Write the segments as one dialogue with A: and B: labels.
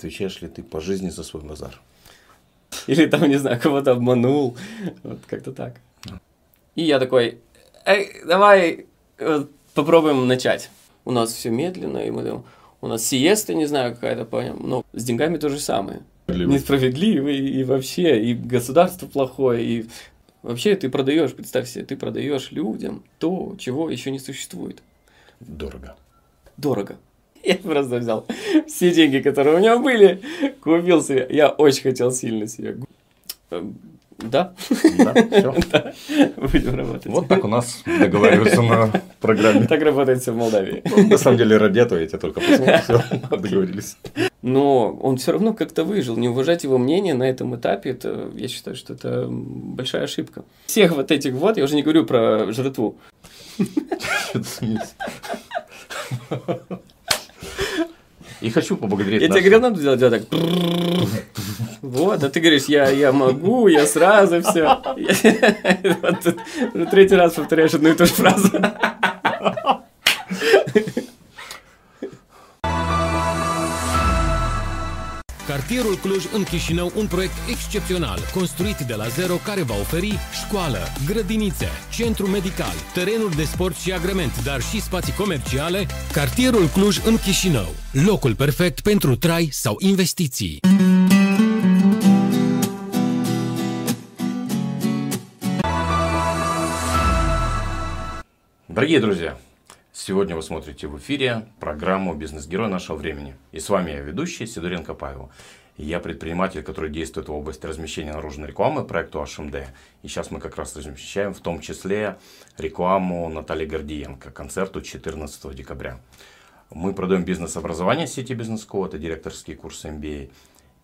A: отвечаешь ли ты по жизни за свой базар?
B: Или там, не знаю, кого-то обманул. Вот как-то так. И я такой, эй, давай вот, попробуем начать. У нас все медленно, и мы там, у нас сиеста, не знаю, какая-то, понял, но с деньгами то же самое. Несправедливый, и вообще, и государство плохое, и вообще ты продаешь, представь себе, ты продаешь людям то, чего еще не существует.
A: Дорого.
B: Дорого. Я просто взял все деньги, которые у меня были, купил себе. Я очень хотел сильно себе. Эм, да?
A: Да, все.
B: Да. Будем работать.
A: Вот так у нас договариваются на программе.
B: Так работает все в Молдавии.
A: Ну, на самом деле ради этого я тебя только посмотрел, все, договорились.
B: Но он все равно как-то выжил. Не уважать его мнение на этом этапе, это, я считаю, что это большая ошибка. Всех вот этих вот, я уже не говорю про жратву.
A: И хочу поблагодарить
B: Я тебе
A: нашего-
B: говорил, надо делать так. Вот, а ты говоришь, я, я могу, я сразу все. Третий раз повторяешь одну и ту же фразу.
C: Cartierul Cluj în Chișinău, un proiect excepțional, construit de la zero care va oferi școală, grădinițe, centru medical, terenuri de sport și agrement, dar și spații comerciale. Cartierul Cluj în Chișinău, locul perfect pentru trai sau investiții.
A: Дорогие друзья, сегодня вы смотрите в эфире программу «Бизнес-герой нашего времени». И с вами я, ведущий Сидоренко Павел. Я предприниматель, который действует в области размещения наружной рекламы проекту HMD. И сейчас мы как раз размещаем в том числе рекламу Натальи Гордиенко, концерту 14 декабря. Мы продаем бизнес-образование сети бизнес School, это директорские курсы MBA.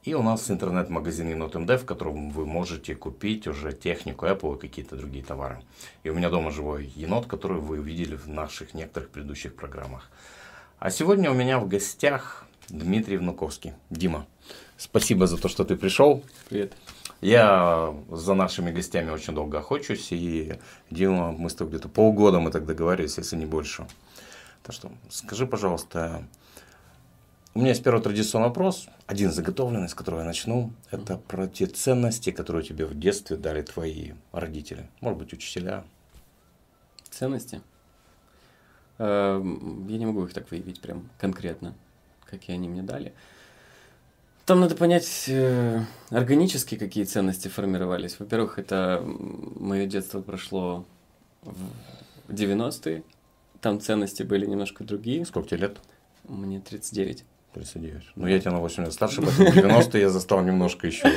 A: И у нас интернет-магазин МД, в котором вы можете купить уже технику Apple и какие-то другие товары. И у меня дома живой енот, который вы увидели в наших некоторых предыдущих программах. А сегодня у меня в гостях Дмитрий Внуковский. Дима, спасибо за то, что ты пришел.
B: Привет.
A: Я за нашими гостями очень долго охочусь, и Дима, мы с тобой где-то полгода мы так договаривались, если не больше. Так что скажи, пожалуйста, у меня есть первый традиционный вопрос, один заготовленный, с которого я начну. Это про те ценности, которые тебе в детстве дали твои родители. Может быть, учителя.
B: Ценности? Эм, Я не могу их так выявить прям конкретно, какие они мне дали. Там надо понять э, органически, какие ценности формировались. Во-первых, это мое детство прошло в 90-е. Там ценности были немножко другие.
A: Сколько тебе лет?
B: Мне 39.
A: 39. Ну, я тебя на 8 лет старше, поэтому 90 я застал немножко еще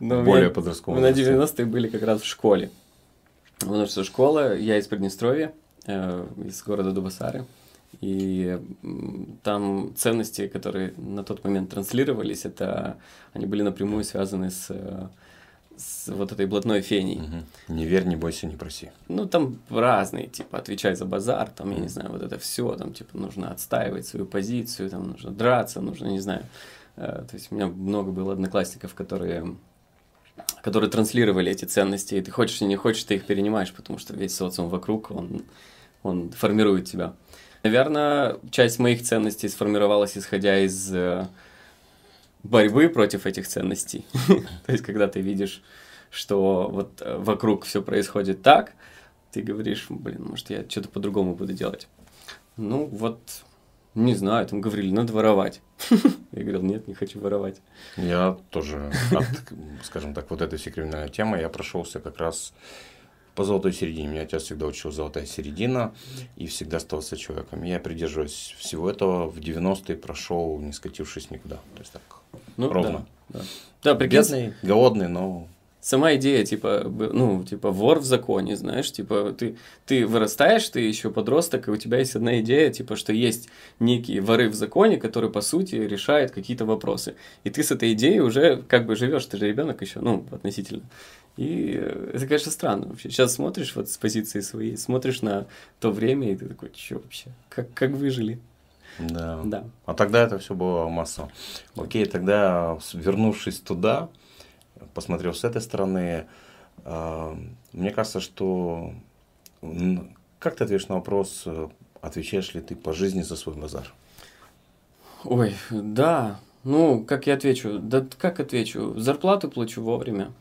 B: Но у
A: более подростковым.
B: Мы на 90-е были как раз в школе. Потому что школа, я из Приднестровья, э, из города Дубасары. И там ценности, которые на тот момент транслировались, это они были напрямую связаны с, э, с вот этой блатной феней.
A: Не верь, не бойся, не проси.
B: Ну, там разные, типа, отвечай за базар, там, я не знаю, вот это все, там, типа, нужно отстаивать свою позицию, там, нужно драться, нужно, не знаю. Э, То есть у меня много было одноклассников, которые которые транслировали эти ценности, и ты хочешь или не хочешь, ты их перенимаешь, потому что весь социум вокруг, он, он формирует тебя. Наверное, часть моих ценностей сформировалась, исходя из э, борьбы против этих ценностей. То есть, когда ты видишь, что вот э, вокруг все происходит так, ты говоришь, блин, может, я что-то по-другому буду делать. Ну, вот, не знаю, там говорили, надо воровать. Я говорил, нет, не хочу воровать.
A: Я тоже, скажем так, вот этой всей криминальной темы, я прошелся как раз по золотой середине. Меня отец всегда учил золотая середина и всегда оставался человеком. Я придерживаюсь всего этого. В 90-е прошел, не скатившись никуда. То есть так,
B: Ну,
A: ровно.
B: Да, да. да прикинь,
A: Бедный, голодный, но
B: сама идея, типа, ну, типа, вор в законе, знаешь, типа, ты, ты вырастаешь, ты еще подросток, и у тебя есть одна идея, типа, что есть некие воры в законе, которые, по сути, решают какие-то вопросы. И ты с этой идеей уже как бы живешь, ты же ребенок еще, ну, относительно. И это, конечно, странно вообще. Сейчас смотришь вот с позиции своей, смотришь на то время, и ты такой, что вообще, как, как выжили?
A: Да.
B: Да.
A: А тогда это все было массово. Окей, тогда вернувшись туда, посмотрел с этой стороны, а, мне кажется, что как ты ответишь на вопрос, э, отвечаешь ли ты по жизни за свой базар?
B: Ой, да, Ну, как я отвечу? Да как отвечу? Зарплату плачу вовремя,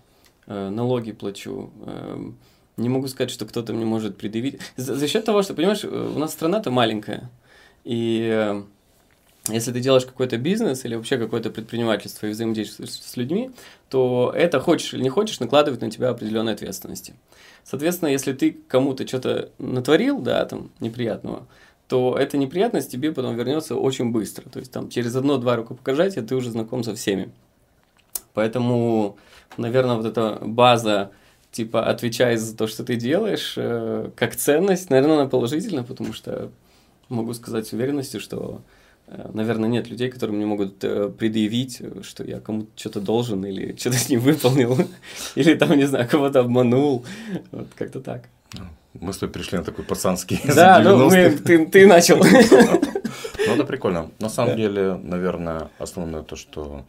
B: э, налоги плачу. Э, не могу сказать, что кто-то мне может предъявить. За, за счет того, что, понимаешь, э, у нас страна-то маленькая. И э, если ты делаешь какой-то бизнес или вообще какое-то предпринимательство и взаимодействуешь с людьми, то это, хочешь или не хочешь, накладывает на тебя определенные ответственности. Соответственно, если ты кому-то что-то натворил, да, там, неприятного, то эта неприятность тебе потом вернется очень быстро. То есть там через одно-два рукопожатия ты уже знаком со всеми. Поэтому, наверное, вот эта база, типа, отвечай за то, что ты делаешь, э, как ценность, наверное, она положительна, потому что могу сказать с уверенностью, что, э, наверное, нет людей, которые мне могут э, предъявить, что я кому-то что-то должен или что-то не выполнил, или там, не знаю, кого-то обманул. Вот как-то так.
A: Мы с тобой пришли на такой пацанский
B: Да, ну мы, ты, ты начал.
A: Ну, это прикольно. На самом деле, наверное, основное то, что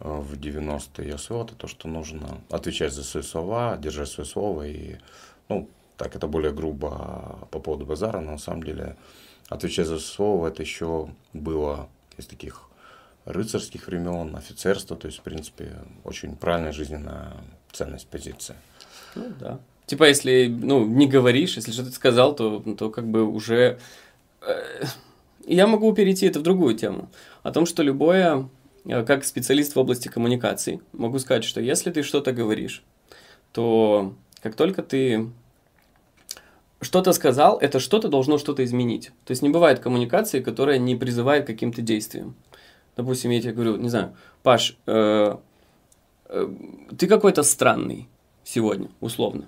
A: э, в 90-е я усвоил, это то, что нужно отвечать за свои слова, держать свое слово. И, ну, так это более грубо по поводу базара, но на самом деле отвечать за слово, это еще было из таких рыцарских времен, офицерства, то есть, в принципе, очень правильная жизненная ценность, позиция.
B: Ну, да. Типа, если, ну, не говоришь, если что-то сказал, то, то как бы уже... Э, я могу перейти это в другую тему. О том, что любое, э, как специалист в области коммуникаций, могу сказать, что если ты что-то говоришь, то как только ты что-то сказал, это что-то должно что-то изменить. То есть не бывает коммуникации, которая не призывает к каким-то действиям. Допустим, я тебе говорю, не знаю, Паш, э, э, ты какой-то странный сегодня, условно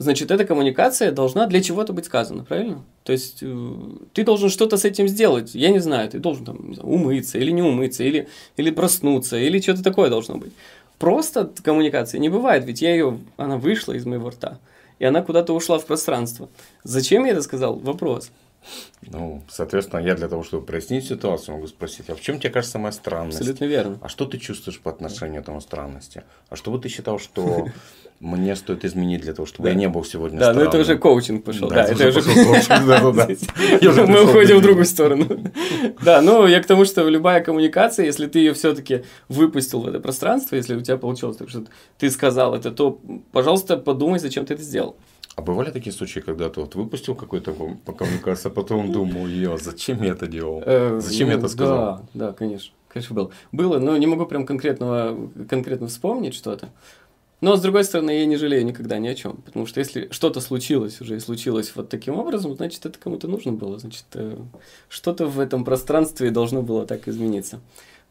B: значит, эта коммуникация должна для чего-то быть сказана, правильно? То есть э, ты должен что-то с этим сделать. Я не знаю, ты должен там знаю, умыться или не умыться, или, или проснуться, или что-то такое должно быть. Просто коммуникации не бывает, ведь я ее, она вышла из моего рта, и она куда-то ушла в пространство. Зачем я это сказал? Вопрос.
A: Ну, соответственно, я для того, чтобы прояснить ситуацию, могу спросить, а в чем тебе кажется моя странность?
B: Абсолютно верно.
A: А что ты чувствуешь по отношению к этому странности? А что бы ты считал, что мне стоит изменить для того, чтобы да. я не был сегодня
B: Да,
A: странным?
B: ну это уже коучинг пошел. Да, да это,
A: уже коучинг,
B: Мы уходим в другую сторону. Да, ну я к тому, что любая коммуникация, если ты ее все-таки выпустил в это пространство, если у тебя получилось так, что ты сказал это, то, пожалуйста, подумай, зачем ты это сделал.
A: А бывали такие случаи, когда ты вот выпустил какой-то по коммуникации, а потом думал, я зачем я это делал?
B: Э,
A: зачем я это
B: ну
A: сказал?
B: Да, да, конечно. Конечно, было. Было, но не могу прям конкретного, конкретно вспомнить что-то. Но, с другой стороны, я не жалею никогда ни о чем. Потому что если что-то случилось уже и случилось вот таким образом, значит, это кому-то нужно было. Значит, э, что-то в этом пространстве должно было так измениться.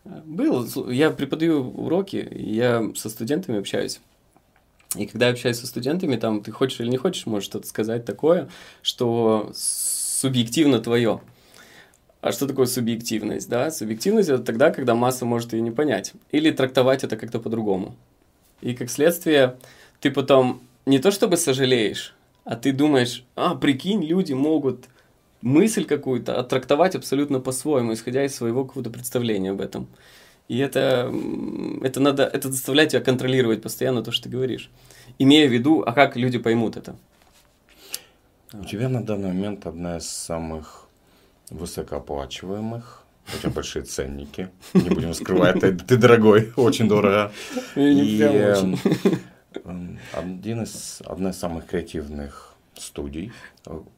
B: Был. Я преподаю уроки, я со студентами общаюсь. И когда я общаюсь со студентами, там ты хочешь или не хочешь, можешь что-то сказать такое, что субъективно твое. А что такое субъективность? Да? Субъективность это тогда, когда масса может ее не понять. Или трактовать это как-то по-другому. И как следствие, ты потом не то чтобы сожалеешь, а ты думаешь, а, прикинь, люди могут мысль какую-то оттрактовать абсолютно по-своему, исходя из своего какого-то представления об этом. И это, это надо, это заставляет тебя контролировать постоянно то, что ты говоришь. Имея в виду, а как люди поймут это.
A: У тебя на данный момент одна из самых высокооплачиваемых, тебя большие ценники, не будем скрывать, ты, ты дорогой, очень дорого. И эм, эм, один из, одна из самых креативных студий.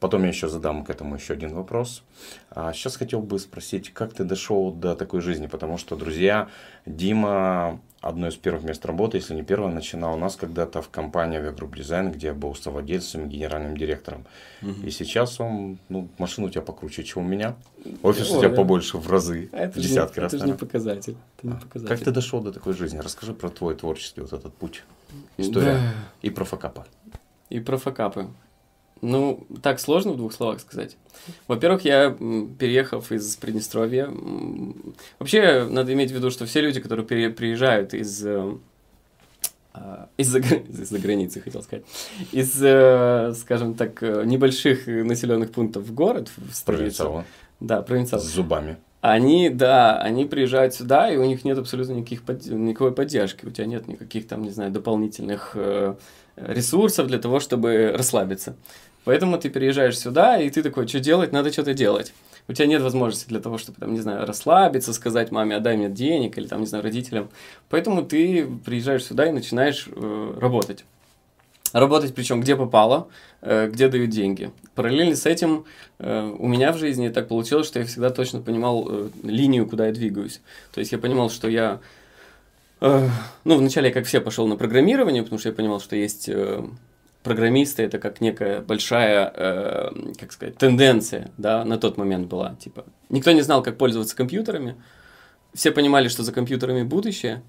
A: Потом я еще задам к этому еще один вопрос. А сейчас хотел бы спросить, как ты дошел до такой жизни? Потому что, друзья, Дима одно из первых мест работы, если не первое, начинал у нас когда-то в компании Авиагрупп Дизайн, где я был совладельцем и генеральным директором. Угу. И сейчас он, ну, машина у тебя покруче, чем у меня. Офис О, у тебя да. побольше в разы,
B: а это
A: в десятки
B: не,
A: раз.
B: Это же не показатель. Это не
A: а,
B: показатель.
A: Как ты дошел до такой жизни? Расскажи про твой творческий вот этот путь, история. Да. И про факапы.
B: И про факапы. Ну, так сложно в двух словах сказать. Во-первых, я, переехав из Приднестровья, вообще надо иметь в виду, что все люди, которые приезжают из э, а, из-за из границы, хотел сказать, из, э, скажем так, э, небольших населенных пунктов в город, в столицу. Да, провинциал.
A: С зубами.
B: Они, да, они приезжают сюда, и у них нет абсолютно никаких, никакой поддержки. У тебя нет никаких там, не знаю, дополнительных ресурсов для того, чтобы расслабиться. Поэтому ты переезжаешь сюда, и ты такой, что делать? Надо что-то делать. у тебя нет возможности для того, чтобы, там, не знаю, расслабиться, сказать маме, отдай мне денег, или, там, не знаю, родителям. Поэтому ты приезжаешь сюда и начинаешь э, работать. Работать причем где попало, э, где дают деньги. Параллельно с этим э, у меня в жизни так получилось, что я всегда точно понимал э, линию, куда я двигаюсь. То есть я понимал, что я ну, вначале я, как все, пошел на программирование, потому что я понимал, что есть программисты, это как некая большая, э, как сказать, тенденция, да, на тот момент была. Типа, никто не знал, как пользоваться компьютерами, все понимали, что за компьютерами будущее,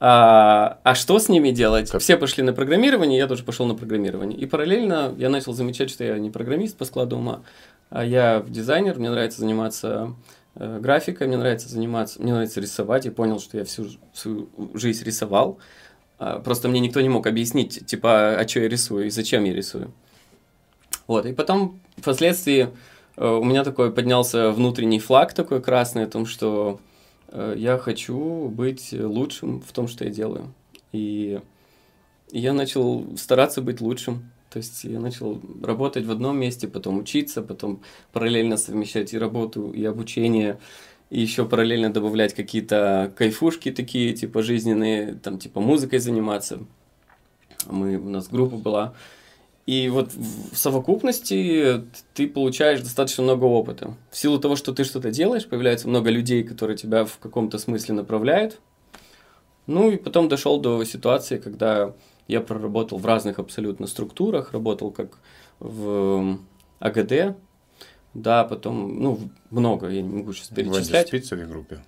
B: а, а что с ними делать? Как? Все пошли на программирование, я тоже пошел на программирование. И параллельно я начал замечать, что я не программист по складу ума, а я дизайнер, мне нравится заниматься э, графикой, мне нравится заниматься, мне нравится рисовать. Я понял, что я всю свою жизнь рисовал. Просто мне никто не мог объяснить, типа, а что я рисую и зачем я рисую. Вот, и потом, впоследствии, э, у меня такой поднялся внутренний флаг такой красный о том, что э, я хочу быть лучшим в том, что я делаю. И я начал стараться быть лучшим. То есть я начал работать в одном месте, потом учиться, потом параллельно совмещать и работу, и обучение, и еще параллельно добавлять какие-то кайфушки такие, типа жизненные, там, типа музыкой заниматься. Мы, у нас группа была. И вот в совокупности ты получаешь достаточно много опыта. В силу того, что ты что-то делаешь, появляется много людей, которые тебя в каком-то смысле направляют. Ну и потом дошел до ситуации, когда я проработал в разных абсолютно структурах, работал как в АГД, да, потом, ну, много, я не могу сейчас перечислять.
A: В спицевой группе?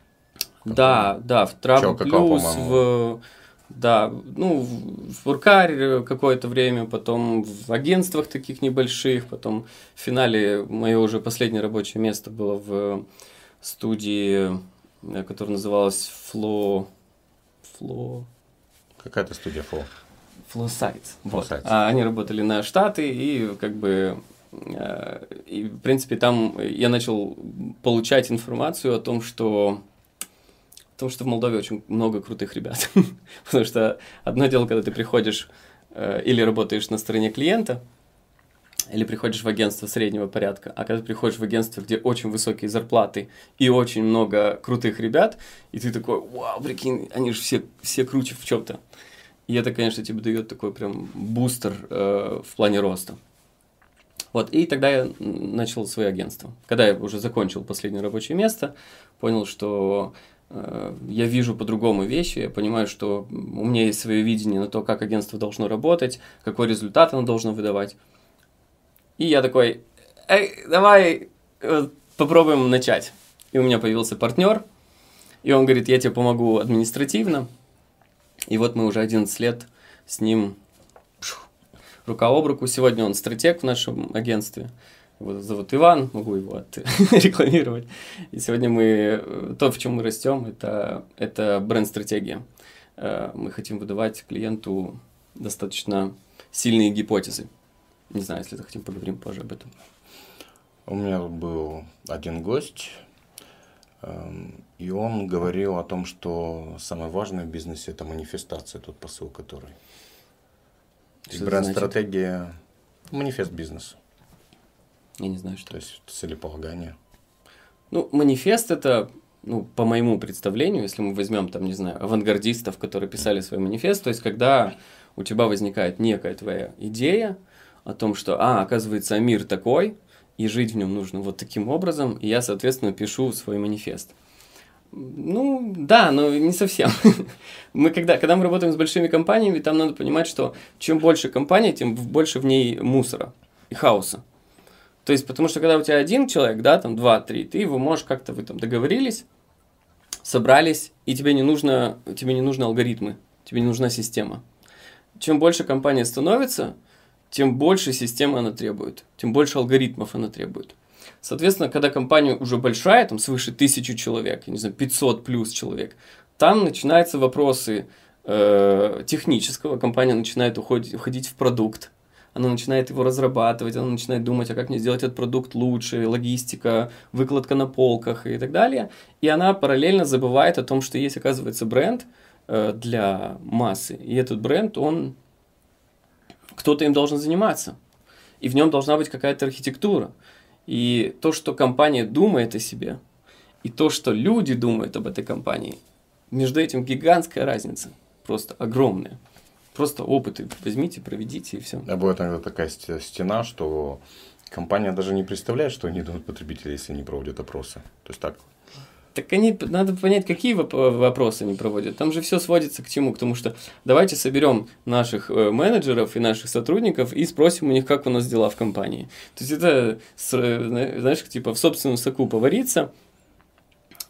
B: Да, да, в Travel Плюс, в, да, ну, в Уркаре какое-то время, потом в агентствах таких небольших, потом в финале мое уже последнее рабочее место было в студии, э, которая называлась Flow, Flow...
A: Какая-то студия Flow?
B: Flow Sites. Вот. А, они работали на Штаты, и как бы Э, и, в принципе, там я начал получать информацию о том, что о том, что в Молдове очень много крутых ребят. Потому что одно дело, когда ты приходишь э, или работаешь на стороне клиента, или приходишь в агентство среднего порядка, а когда ты приходишь в агентство, где очень высокие зарплаты и очень много крутых ребят, и ты такой, вау, прикинь, они же все, все круче в чем-то. И это, конечно, тебе дает такой прям бустер э, в плане роста. Вот, и тогда я начал свое агентство. Когда я уже закончил последнее рабочее место, понял, что э, я вижу по-другому вещи, я понимаю, что у меня есть свое видение на то, как агентство должно работать, какой результат оно должно выдавать. И я такой, эй, давай э, попробуем начать. И у меня появился партнер, и он говорит, я тебе помогу административно. И вот мы уже 11 лет с ним рука об руку. Сегодня он стратег в нашем агентстве. Его зовут Иван, могу его рекламировать. И сегодня мы, то, в чем мы растем, это, это бренд-стратегия. Э, мы хотим выдавать клиенту достаточно сильные гипотезы. Не знаю, если захотим, поговорим позже об этом.
A: У меня был один гость, эм, и он говорил о том, что самое важное в бизнесе – это манифестация, тот посыл, который бренд-стратегия – манифест бизнеса.
B: Я не знаю, что.
A: То есть целеполагание.
B: Ну, манифест – это, ну, по моему представлению, если мы возьмем, там, не знаю, авангардистов, которые писали свой манифест, то есть когда у тебя возникает некая твоя идея о том, что, а, оказывается, мир такой, и жить в нем нужно вот таким образом, и я, соответственно, пишу свой манифест – ну, да, но не совсем. мы когда, когда мы работаем с большими компаниями, там надо понимать, что чем больше компания, тем больше в ней мусора и хаоса. То есть, потому что когда у тебя один человек, да, там два, три, ты его можешь как-то, вы там договорились, собрались, и тебе не нужно, тебе не нужны алгоритмы, тебе не нужна система. Чем больше компания становится, тем больше системы она требует, тем больше алгоритмов она требует. Соответственно, когда компания уже большая, там свыше тысячи человек, я не знаю, 500 плюс человек, там начинаются вопросы э, технического, компания начинает уходить, уходить в продукт, она начинает его разрабатывать, она начинает думать, а как мне сделать этот продукт лучше, логистика, выкладка на полках и так далее. И она параллельно забывает о том, что есть, оказывается, бренд э, для массы. И этот бренд, он... Кто-то им должен заниматься. И в нем должна быть какая-то архитектура. И то, что компания думает о себе, и то, что люди думают об этой компании, между этим гигантская разница, просто огромная. Просто опыты возьмите, проведите и все.
A: А бывает иногда такая стена, что компания даже не представляет, что они думают потребители, если не проводят опросы. То есть так
B: так они, надо понять, какие вопросы они проводят. Там же все сводится к чему? К тому, что давайте соберем наших э, менеджеров и наших сотрудников и спросим у них, как у нас дела в компании. То есть это, э, знаешь, типа в собственном соку повариться.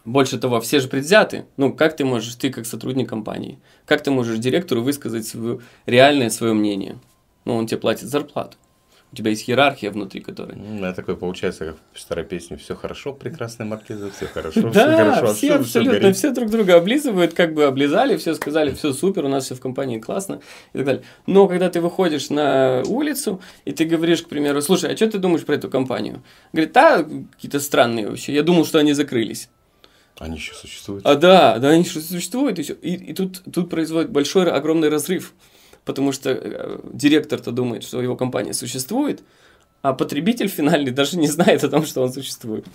B: Больше того, все же предвзяты. Ну, как ты можешь, ты как сотрудник компании, как ты можешь директору высказать свое реальное свое мнение? Ну, он тебе платит зарплату. У тебя есть иерархия внутри которой.
A: Ну, да, такое получается, как в старой песне. Все хорошо, прекрасная маркиза, все хорошо,
B: все хорошо. все абсолютно, все друг друга облизывают, как бы облизали, все сказали, все супер, у нас все в компании классно и так далее. Но когда ты выходишь на улицу, и ты говоришь, к примеру, слушай, а что ты думаешь про эту компанию? Говорит, да, какие-то странные вообще, я думал, что они закрылись.
A: Они еще существуют.
B: А да, да, они еще существуют. И, и, и тут, тут производит большой, огромный разрыв потому что э, директор-то думает, что его компания существует, а потребитель финальный даже не знает о том, что он существует.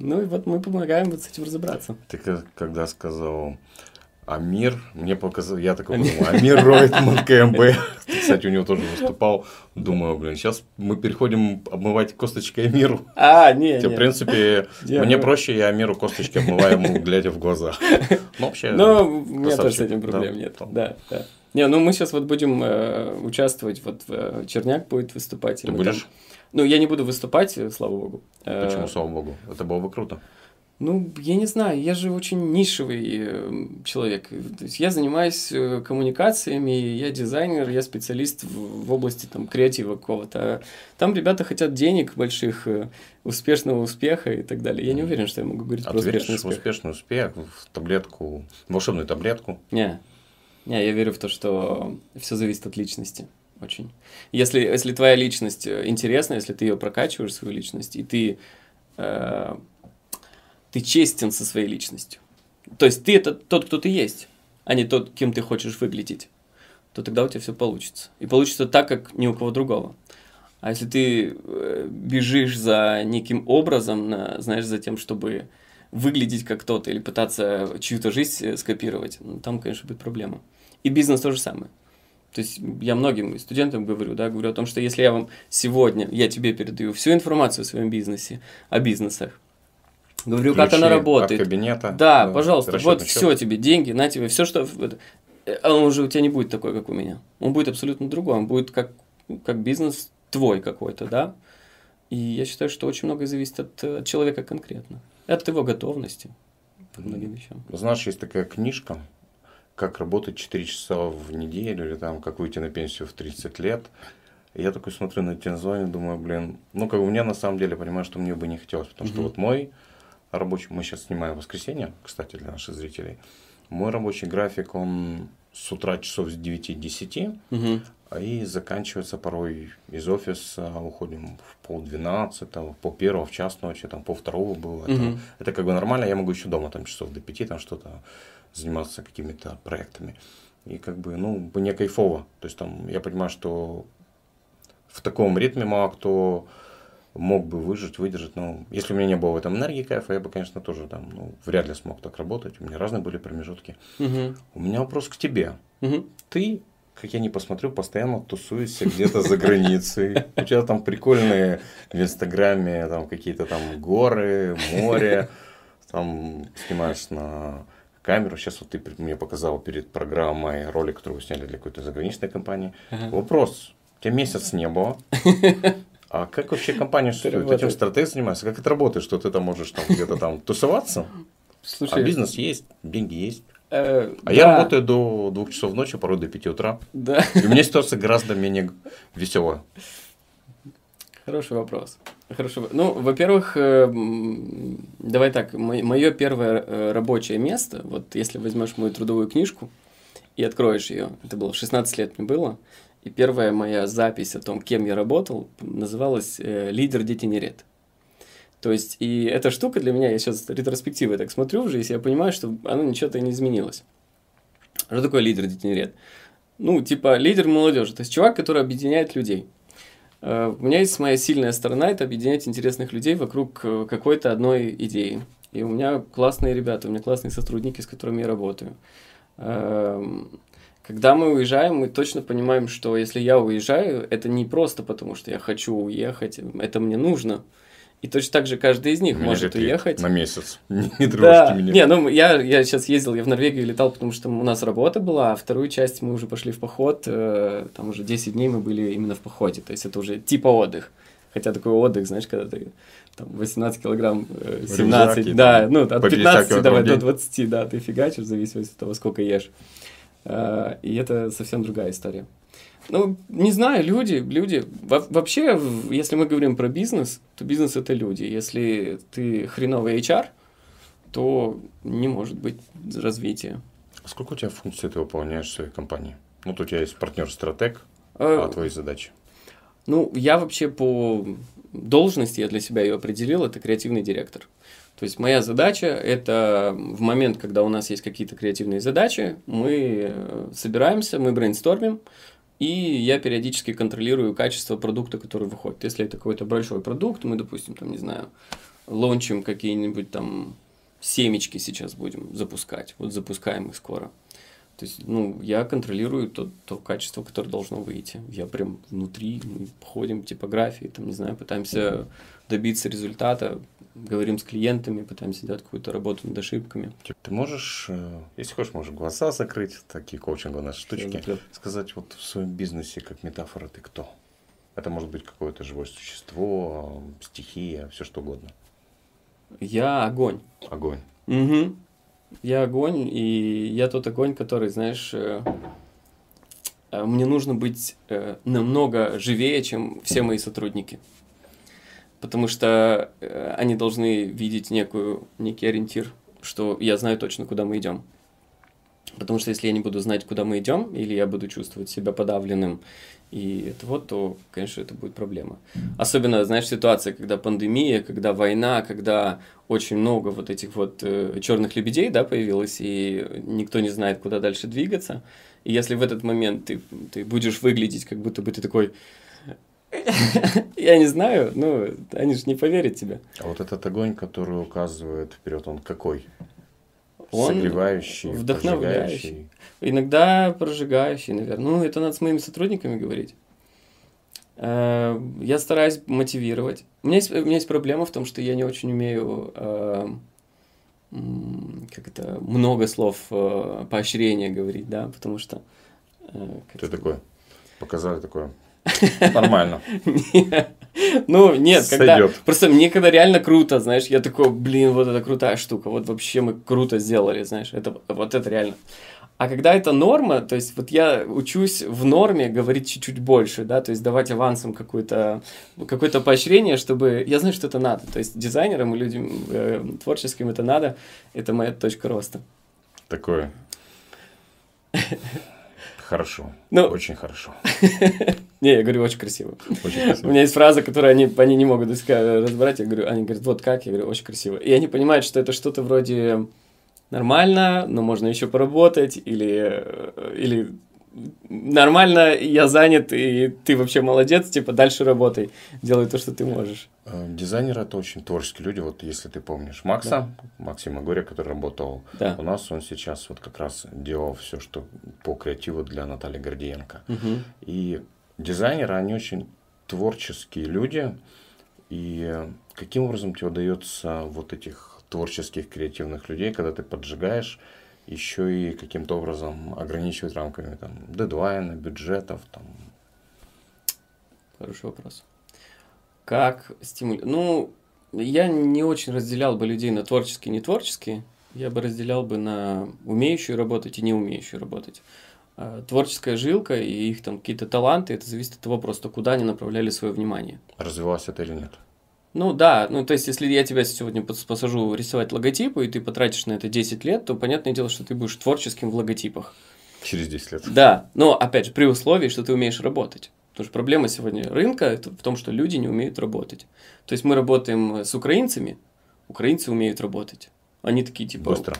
B: Ну и вот мы помогаем вот с этим разобраться.
A: Ты когда сказал Амир, мне показал, я такой Амир. подумал, Амир Ройтман КМБ. Кстати, у него тоже выступал. Думаю, блин, сейчас мы переходим обмывать косточкой Амиру.
B: А, не,
A: В принципе, мне проще, я Амиру косточки обмываю, глядя в глаза.
B: Ну, вообще, Ну, у меня тоже с этим проблем нет. Да, да. Не, ну мы сейчас вот будем э, участвовать, вот э, Черняк будет выступать.
A: Ты будешь? Там...
B: Ну, я не буду выступать, э, слава богу.
A: Э, Почему, слава богу? Это было бы круто.
B: Ну, я не знаю, я же очень нишевый э, человек. То есть я занимаюсь коммуникациями, я дизайнер, я специалист в, в области там креатива какого-то. Там ребята хотят денег больших, успешного успеха и так далее. Я не уверен, что я могу говорить
A: а про успешный успех. в успешный успех, в таблетку, волшебную таблетку?
B: Не, не, я верю в то, что все зависит от личности. Очень. Если, если твоя личность э, интересна, если ты ее прокачиваешь, свою личность, и ты, э, ты честен со своей личностью, то есть ты это тот, кто ты есть, а не тот, кем ты хочешь выглядеть, то тогда у тебя все получится. И получится так, как ни у кого другого. А если ты э, бежишь за неким образом, на, знаешь, за тем, чтобы выглядеть как кто-то или пытаться чью-то жизнь э, скопировать, ну, там, конечно, будет проблема. И бизнес то же самое. То есть я многим студентам говорю, да, говорю о том, что если я вам сегодня, я тебе передаю всю информацию о своем бизнесе, о бизнесах, говорю, Ключи как она работает.
A: От кабинета.
B: Да, да пожалуйста, вот счет. все тебе, деньги, на тебе, все, что... Э, он уже у тебя не будет такой, как у меня. Он будет абсолютно другой, он будет как, как бизнес твой какой-то, да. И я считаю, что очень многое зависит от, от человека конкретно. От его готовности к многим вещам.
A: Знаешь, есть такая книжка, как работать 4 часа в неделю, или там, как выйти на пенсию в 30 лет. И я такой смотрю на эти названия, думаю, блин, ну, как бы мне на самом деле, понимаю, что мне бы не хотелось, потому что вот мой рабочий, мы сейчас снимаем воскресенье, кстати, для наших зрителей, мой рабочий график, он с утра часов с 9-10, mm-hmm. и заканчивается порой из офиса, уходим в пол двенадцатого, по первого, в час ночи, там, по второго было. Это, это как бы нормально, я могу еще дома там часов до пяти, там что-то заниматься какими-то проектами. И как бы, ну, мне кайфово. То есть там, я понимаю, что в таком ритме мало кто мог бы выжить, выдержать. Но если у меня не было в этом энергии кайфа, я бы, конечно, тоже там, ну, вряд ли смог так работать. У меня разные были промежутки.
B: Угу.
A: У меня вопрос к тебе.
B: Угу.
A: Ты, как я не посмотрю, постоянно тусуешься где-то за границей. У тебя там прикольные в Инстаграме там какие-то там горы, море. Там снимаешь на камеру. Сейчас вот ты мне показал перед программой ролик, который вы сняли для какой-то заграничной компании. Ага. Вопрос. У тебя месяц не было. А как вообще компания существует? Этим стратег занимается? Как это работает, что ты там можешь там где-то там тусоваться? Слушай, а бизнес есть, деньги есть.
B: Э,
A: а да. я работаю до двух часов ночи, порой до 5 утра.
B: Да.
A: И у меня ситуация гораздо менее веселая.
B: Хороший вопрос. Хорошо. Ну, во-первых, э, давай так, мое первое э, рабочее место, вот если возьмешь мою трудовую книжку и откроешь ее, это было 16 лет мне было, и первая моя запись о том, кем я работал, называлась э, «Лидер детинерет». То есть, и эта штука для меня, я сейчас ретроспективой так смотрю уже, если я понимаю, что она ничего-то не изменилось. Что такое лидер детинерет? Ну, типа, лидер молодежи, то есть чувак, который объединяет людей – у меня есть моя сильная сторона, это объединять интересных людей вокруг э, какой-то одной идеи. И у меня классные ребята, у меня классные сотрудники, с которыми я работаю. Эм, когда мы уезжаем, мы точно понимаем, что если я уезжаю, это не просто потому, что я хочу уехать, это мне нужно. И точно так же каждый из них
A: Меня
B: может уехать.
A: На месяц. Не
B: Да,
A: тревожьте меня.
B: не, ну я, я сейчас ездил, я в Норвегию летал, потому что у нас работа была, а вторую часть мы уже пошли в поход, э, там уже 10 дней мы были именно в походе, то есть это уже типа отдых. Хотя такой отдых, знаешь, когда ты там 18 килограмм, э, 17,
A: Рюкзаки,
B: да,
A: там,
B: ну от
A: по 50
B: 15
A: килограмм
B: давай до
A: день.
B: 20, да, ты фигачишь, в зависимости от того, сколько ешь. Э, И это совсем другая история. Ну, не знаю, люди, люди. Во- вообще, если мы говорим про бизнес, то бизнес это люди. Если ты хреновый HR, то не может быть развития.
A: Сколько у тебя функций ты выполняешь в своей компании? Ну, вот у тебя есть партнер-стратег,
B: Э,
A: а твои задачи?
B: Ну, я вообще по должности, я для себя ее определил, это креативный директор. То есть моя задача это в момент, когда у нас есть какие-то креативные задачи, мы э, собираемся, мы брейнстормим, и я периодически контролирую качество продукта, который выходит. Если это какой-то большой продукт, мы, допустим, там, не знаю, лончим какие-нибудь там семечки сейчас будем запускать. Вот запускаем их скоро. То есть, ну, я контролирую то, то качество, которое должно выйти. Я прям внутри, мы ходим в типографии, там, не знаю, пытаемся добиться результата, говорим с клиентами, пытаемся делать какую-то работу над ошибками.
A: Типа, Ты можешь, э, если хочешь, можешь глаза закрыть, такие коучинговые наши штучки, сказать вот в своем бизнесе, как метафора, ты кто? Это может быть какое-то живое существо, э, стихия, все что угодно.
B: Я огонь.
A: Огонь.
B: Угу. Я огонь, и я тот огонь, который, знаешь, э, мне нужно быть намного живее, чем все мои сотрудники. Потому что э, они должны видеть некую, некий ориентир, что я знаю точно, куда мы идем. Потому что если я не буду знать, куда мы идем, или я буду чувствовать себя подавленным, и это вот, то, конечно, это будет проблема. Особенно, знаешь, ситуация, когда пандемия, когда война, когда очень много вот этих вот э, черных лебедей, да, появилось, и никто не знает, куда дальше двигаться. И если в этот момент ты, ты будешь выглядеть, как будто бы ты такой, я не знаю, ну, они же не поверят тебе.
A: А вот этот огонь, который указывает вперед, он какой?
B: Он
A: Согревающий,
B: вдохновляющий. Иногда прожигающий, наверное. Ну, это надо с моими сотрудниками говорить. Э, Я стараюсь мотивировать. У меня есть, у меня есть проблема в том, что я не очень умею э, как это, много слов э, поощрения говорить, да, потому что... это-
A: такой, показали такое. Нормально.
B: Ну, нет, когда... Просто мне когда реально круто, знаешь, я такой, блин, вот это крутая штука, вот вообще мы круто сделали, знаешь, это, вот это реально. А когда это норма, то есть вот я учусь в норме говорить чуть-чуть больше, да, то есть давать авансом какое-то какое поощрение, чтобы... Я знаю, что это надо. То есть дизайнерам и людям э, творческим это надо, это моя точка роста.
A: Такое. Хорошо.
B: Ну-
A: Очень хорошо.
B: Не, я говорю, очень красиво.
A: Очень
B: У меня есть фраза, которую они, они не могут разобрать. Я говорю, они говорят, вот как? Я говорю, очень красиво. И они понимают, что это что-то вроде нормально, но можно еще поработать, или, э, или нормально, я занят, и ты вообще молодец, типа дальше работай, делай то, что ты можешь.
A: Э, Дизайнеры это очень творческие люди. Вот если ты помнишь Макса, Максима Горя, который работал
B: Да.
A: у нас, он сейчас вот как раз делал все, что по креативу для Натальи Гордиенко.
B: Мгм.
A: И дизайнеры, они очень творческие люди. И каким образом тебе удается вот этих творческих, креативных людей, когда ты поджигаешь, еще и каким-то образом ограничивать рамками там, дедлайна, бюджетов, там,
B: Хороший вопрос. Как стимулировать? Ну, я не очень разделял бы людей на творческие и нетворческие. Я бы разделял бы на умеющую работать и не умеющую работать. А, Творческая жилка и их там какие-то таланты, это зависит от того просто, куда они направляли свое внимание.
A: развивалось это или нет.
B: Ну да, ну то есть если я тебя сегодня пос- посажу рисовать логотипы, и ты потратишь на это 10 лет, то понятное дело, что ты будешь творческим в логотипах.
A: Через 10 лет.
B: Да, но опять же, при условии, что ты умеешь работать. Потому что проблема сегодня рынка в том, что люди не умеют работать. То есть мы работаем с украинцами, украинцы умеют работать. Они такие типа
A: Быстро.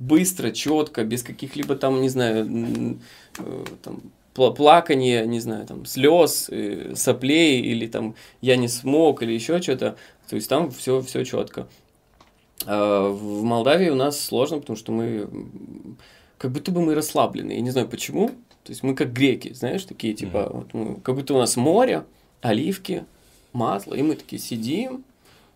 B: быстро, четко, без каких-либо там, не знаю, э, там, пла- плакание, не знаю, там, слез, э, соплей, или там я не смог, или еще что-то. То есть там все, все четко. А в Молдавии у нас сложно, потому что мы как будто бы мы расслаблены. Я не знаю почему. То есть мы как греки, знаешь, такие типа, mm-hmm. вот мы, как будто у нас море, оливки, масло, и мы такие сидим,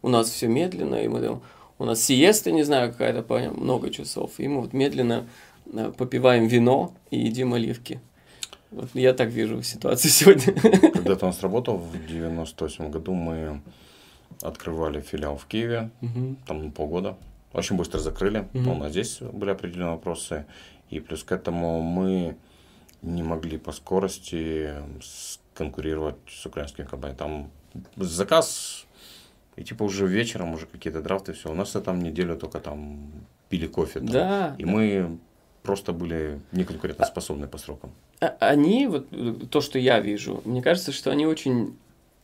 B: у нас все медленно, и мы там, у нас сиеста, не знаю, какая-то, много часов, и мы вот медленно э, попиваем вино и едим оливки. Вот я так вижу ситуацию сегодня.
A: Когда-то он сработал в 98 году, мы открывали филиал в Киеве, угу. там полгода. Очень быстро закрыли, угу. у нас здесь были определенные вопросы. И плюс к этому мы не могли по скорости конкурировать с украинскими компаниями. Там заказ, и типа уже вечером уже какие-то драфты, все. У нас там неделю только там пили кофе. Там.
B: Да.
A: И мы просто были неконкурентоспособны по срокам.
B: А, они, вот то, что я вижу, мне кажется, что они очень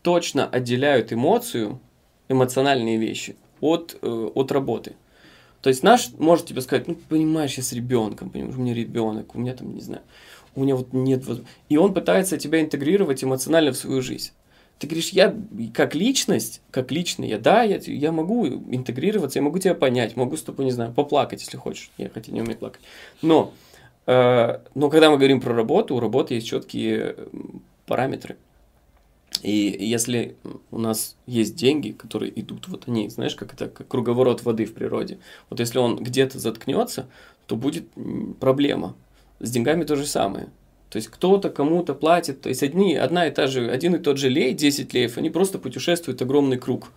B: точно отделяют эмоцию, эмоциональные вещи от, э, от работы. То есть наш может тебе сказать, ну, понимаешь, я с ребенком, понимаешь, у меня ребенок, у меня там, не знаю, у меня вот нет... И он пытается тебя интегрировать эмоционально в свою жизнь. Ты говоришь, я как личность, как личный, я, да, я, я могу интегрироваться, я могу тебя понять, могу с тобой, не знаю, поплакать, если хочешь. Я хотя не умею плакать. Но, э, но когда мы говорим про работу, у работы есть четкие параметры. И если у нас есть деньги, которые идут, вот они, знаешь, как это, как круговорот воды в природе. Вот если он где-то заткнется, то будет проблема. С деньгами то же самое. То есть кто-то кому-то платит, то есть одни, одна и та же, один и тот же лей, 10 леев, они просто путешествуют огромный круг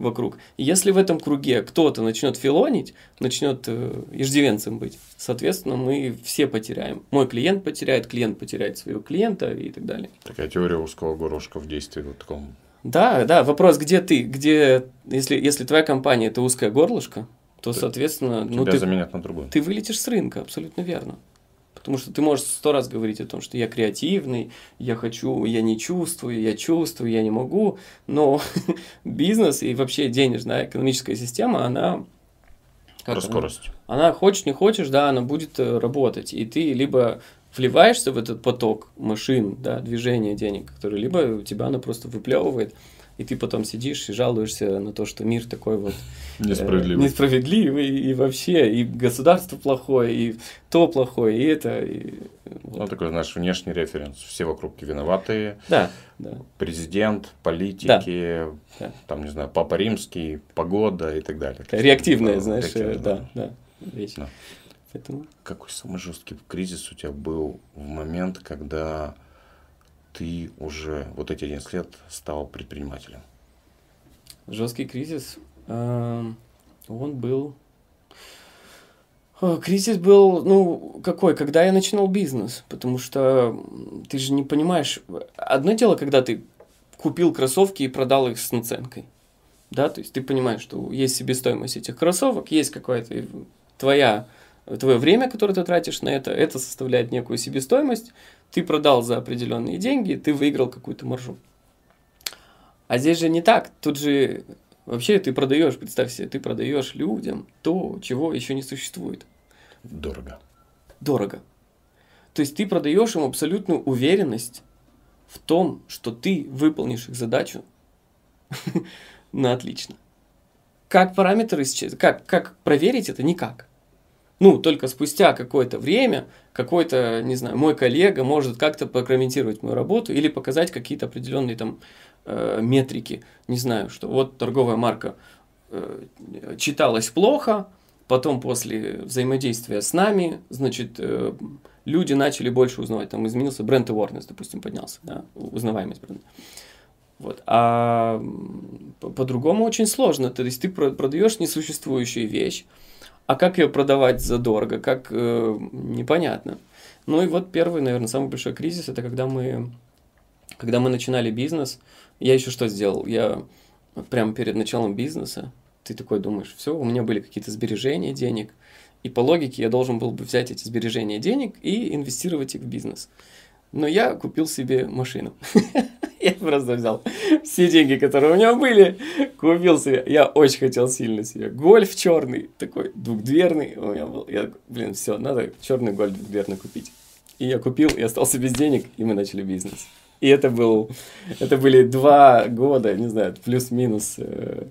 B: вокруг. И если в этом круге кто-то начнет филонить, начнет э, иждивенцем быть, соответственно, мы все потеряем. Мой клиент потеряет, клиент потеряет своего клиента и так далее.
A: Такая теория узкого горошка в действии вот таком.
B: Да, да, вопрос, где ты, где, если, если твоя компания это узкое горлышко, то, ты, соответственно,
A: ну,
B: ты,
A: заменят на другую.
B: Ты вылетишь с рынка, абсолютно верно. Потому что ты можешь сто раз говорить о том, что я креативный, я хочу, я не чувствую, я чувствую, я не могу. Но бизнес и вообще денежная экономическая система, она...
A: Как Про скорость.
B: Она, она хочешь, не хочешь, да, она будет э, работать. И ты либо вливаешься в этот поток машин, да, движения денег, который либо тебя она просто выплевывает, и ты потом сидишь и жалуешься на то, что мир такой вот
A: несправедливый,
B: э, несправедливый и вообще, и государство плохое, и то плохое, и это. И,
A: вот. Ну, такой, знаешь, внешний референс. Все вокруг виноватые.
B: Да, да.
A: Президент, политики, да. там, не знаю, Папа Римский, погода и так далее.
B: Реактивная, да, знаешь, реактивная, да, да, вещь. Да.
A: Поэтому... Какой самый жесткий кризис у тебя был в момент, когда ты уже вот эти 11 лет стал предпринимателем?
B: Жесткий кризис. Эм, он был... Кризис был, ну, какой? Когда я начинал бизнес. Потому что ты же не понимаешь... Одно дело, когда ты купил кроссовки и продал их с наценкой. Да, то есть ты понимаешь, что есть себестоимость этих кроссовок, есть какая-то твоя, твое время, которое ты тратишь на это, это составляет некую себестоимость, ты продал за определенные деньги, ты выиграл какую-то маржу. А здесь же не так. Тут же вообще ты продаешь, представь себе, ты продаешь людям то, чего еще не существует.
A: Дорого.
B: Дорого. То есть ты продаешь им абсолютную уверенность в том, что ты выполнишь их задачу на отлично. Как параметры как, как проверить это? Никак. Ну, только спустя какое-то время какой-то, не знаю, мой коллега может как-то прокомментировать мою работу или показать какие-то определенные там э, метрики. Не знаю, что вот торговая марка э, читалась плохо, потом после взаимодействия с нами, значит, э, люди начали больше узнавать. Там изменился бренд awareness, допустим, поднялся, да, узнаваемость бренда. Вот. А по-другому очень сложно. То есть ты продаешь несуществующую вещь, а как ее продавать задорого, как э, непонятно. Ну и вот первый, наверное, самый большой кризис это когда мы, когда мы начинали бизнес. Я еще что сделал? Я прямо перед началом бизнеса, ты такой думаешь, все, у меня были какие-то сбережения денег, и по логике я должен был бы взять эти сбережения денег и инвестировать их в бизнес. Но я купил себе машину. Я просто взял все деньги, которые у меня были, купил себе. Я очень хотел сильно себе. Гольф черный, такой двухдверный у меня был. Я, блин, все, надо черный гольф двухдверный купить. И я купил, и остался без денег, и мы начали бизнес. И это был, это были два года, не знаю, плюс-минус э,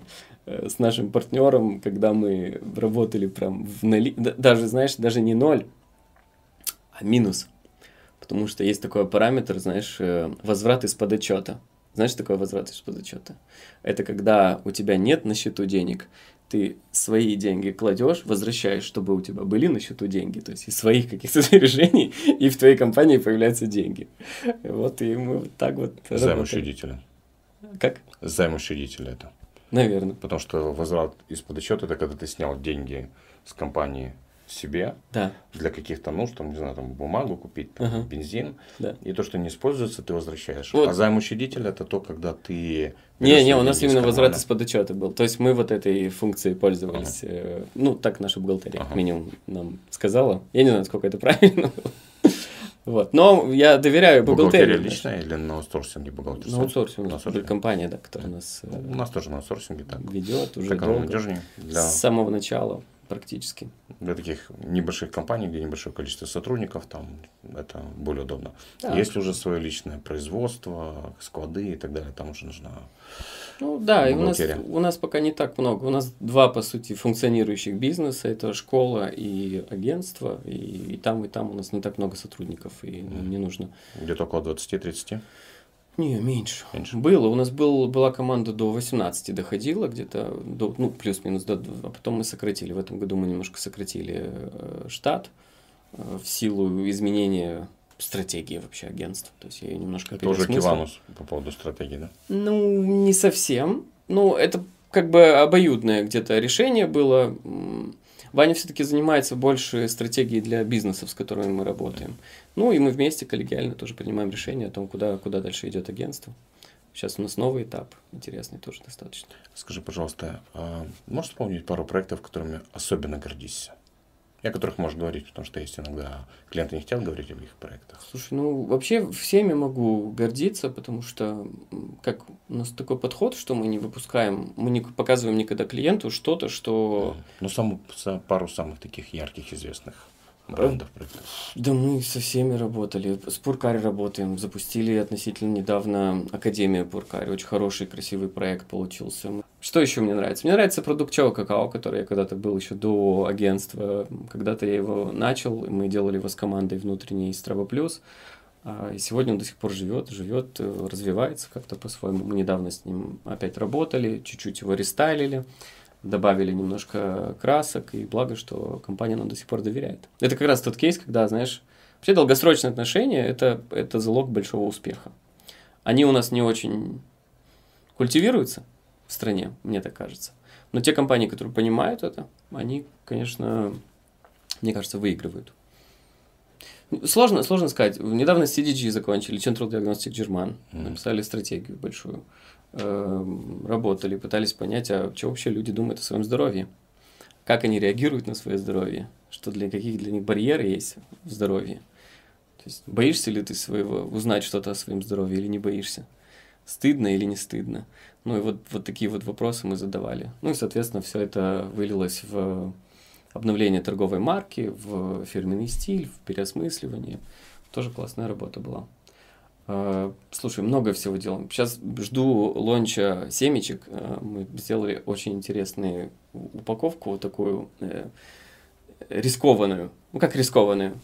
B: э, с нашим партнером, когда мы работали прям в ноли, даже, знаешь, даже не ноль, а минус. Потому что есть такой параметр, знаешь, э, возврат из-под отчета. Знаешь, такое возврат из-под отчета? Это когда у тебя нет на счету денег, ты свои деньги кладешь, возвращаешь, чтобы у тебя были на счету деньги, то есть из своих каких-то сбережений, и в твоей компании появляются деньги. Вот и мы вот так вот
A: Займ учредителя.
B: Как?
A: Займ учредителя это.
B: Наверное.
A: Потому что возврат из-под отчета это когда ты снял деньги с компании себе
B: да.
A: для каких-то нужд, там, не знаю, там бумагу купить, там,
B: ага.
A: бензин,
B: да.
A: и то, что не используется, ты возвращаешь.
B: Вот.
A: А займ учредителя это то, когда ты...
B: Не, не, у нас именно возврат из-под отчета был. То есть мы вот этой функцией пользовались. Ага. Ну, так наша бухгалтерия ага. минимум нам сказала. Я не знаю, сколько это правильно. Вот. Но я доверяю бухгалтерии.
A: Бухгалтерия личная или на аутсорсинге бухгалтерия?
B: На аутсорсинге. На аутсорсинге. Компания, да, которая нас...
A: Ну, у нас тоже на аутсорсинге так.
B: Ведет уже
A: так
B: долго.
A: надежнее. Для...
B: С самого начала практически.
A: Для таких небольших компаний, где небольшое количество сотрудников, там это более удобно.
B: Да.
A: Если уже свое личное производство, склады и так далее, там уже нужна
B: ну да, и у нас, у нас пока не так много. У нас два, по сути, функционирующих бизнеса. Это школа и агентство. И, и там, и там у нас не так много сотрудников, и нам не нужно.
A: Где-то около 20-30?
B: Не, меньше.
A: меньше.
B: Было. У нас был, была команда до 18 доходила, где-то, до, ну, плюс-минус, до, а потом мы сократили. В этом году мы немножко сократили э, штат э, в силу изменения стратегии вообще агентства. То есть я ее немножко
A: Это уже Киванус по поводу стратегии, да?
B: Ну, не совсем. Ну, это как бы обоюдное где-то решение было. Ваня все-таки занимается больше стратегией для бизнесов, с которыми мы работаем. Ну, и мы вместе коллегиально тоже принимаем решение о том, куда, куда дальше идет агентство. Сейчас у нас новый этап, интересный тоже достаточно.
A: Скажи, пожалуйста, а можешь вспомнить пару проектов, которыми особенно гордишься? О которых можешь говорить, потому что есть иногда клиенты не хотят говорить об их проектах.
B: Слушай, ну вообще всеми могу гордиться, потому что как у нас такой подход, что мы не выпускаем, мы не показываем никогда клиенту что-то, что...
A: Ну, саму, пару самых таких ярких, известных брендов проектов.
B: Да мы со всеми работали. С Пуркари работаем. Запустили относительно недавно Академию Пуркари. Очень хороший, красивый проект получился. Что еще мне нравится? Мне нравится продукт Чао Какао, который я когда-то был еще до агентства. Когда-то я его начал, мы делали его с командой внутренней Страва Плюс. И сегодня он до сих пор живет, живет, развивается как-то по-своему. Мы недавно с ним опять работали, чуть-чуть его рестайлили добавили немножко красок, и благо, что компания нам до сих пор доверяет. Это как раз тот кейс, когда, знаешь, вообще долгосрочные отношения это, – это залог большого успеха. Они у нас не очень культивируются в стране, мне так кажется. Но те компании, которые понимают это, они, конечно, мне кажется, выигрывают. Сложно, сложно сказать. Недавно CDG закончили, Central Diagnostic German. Написали стратегию большую. Эм, работали, пытались понять, а что вообще люди думают о своем здоровье, как они реагируют на свое здоровье, что для каких для них барьеры есть в здоровье. То есть боишься ли ты своего узнать что-то о своем здоровье или не боишься? Стыдно или не стыдно? Ну и вот, вот такие вот вопросы мы задавали. Ну и, соответственно, все это вылилось в обновление торговой марки, в фирменный стиль, в переосмысливание. Тоже классная работа была. А, слушай, много всего делаем. Сейчас жду лонча семечек. А, мы сделали очень интересную упаковку, вот такую э, рискованную. Ну, как рискованную?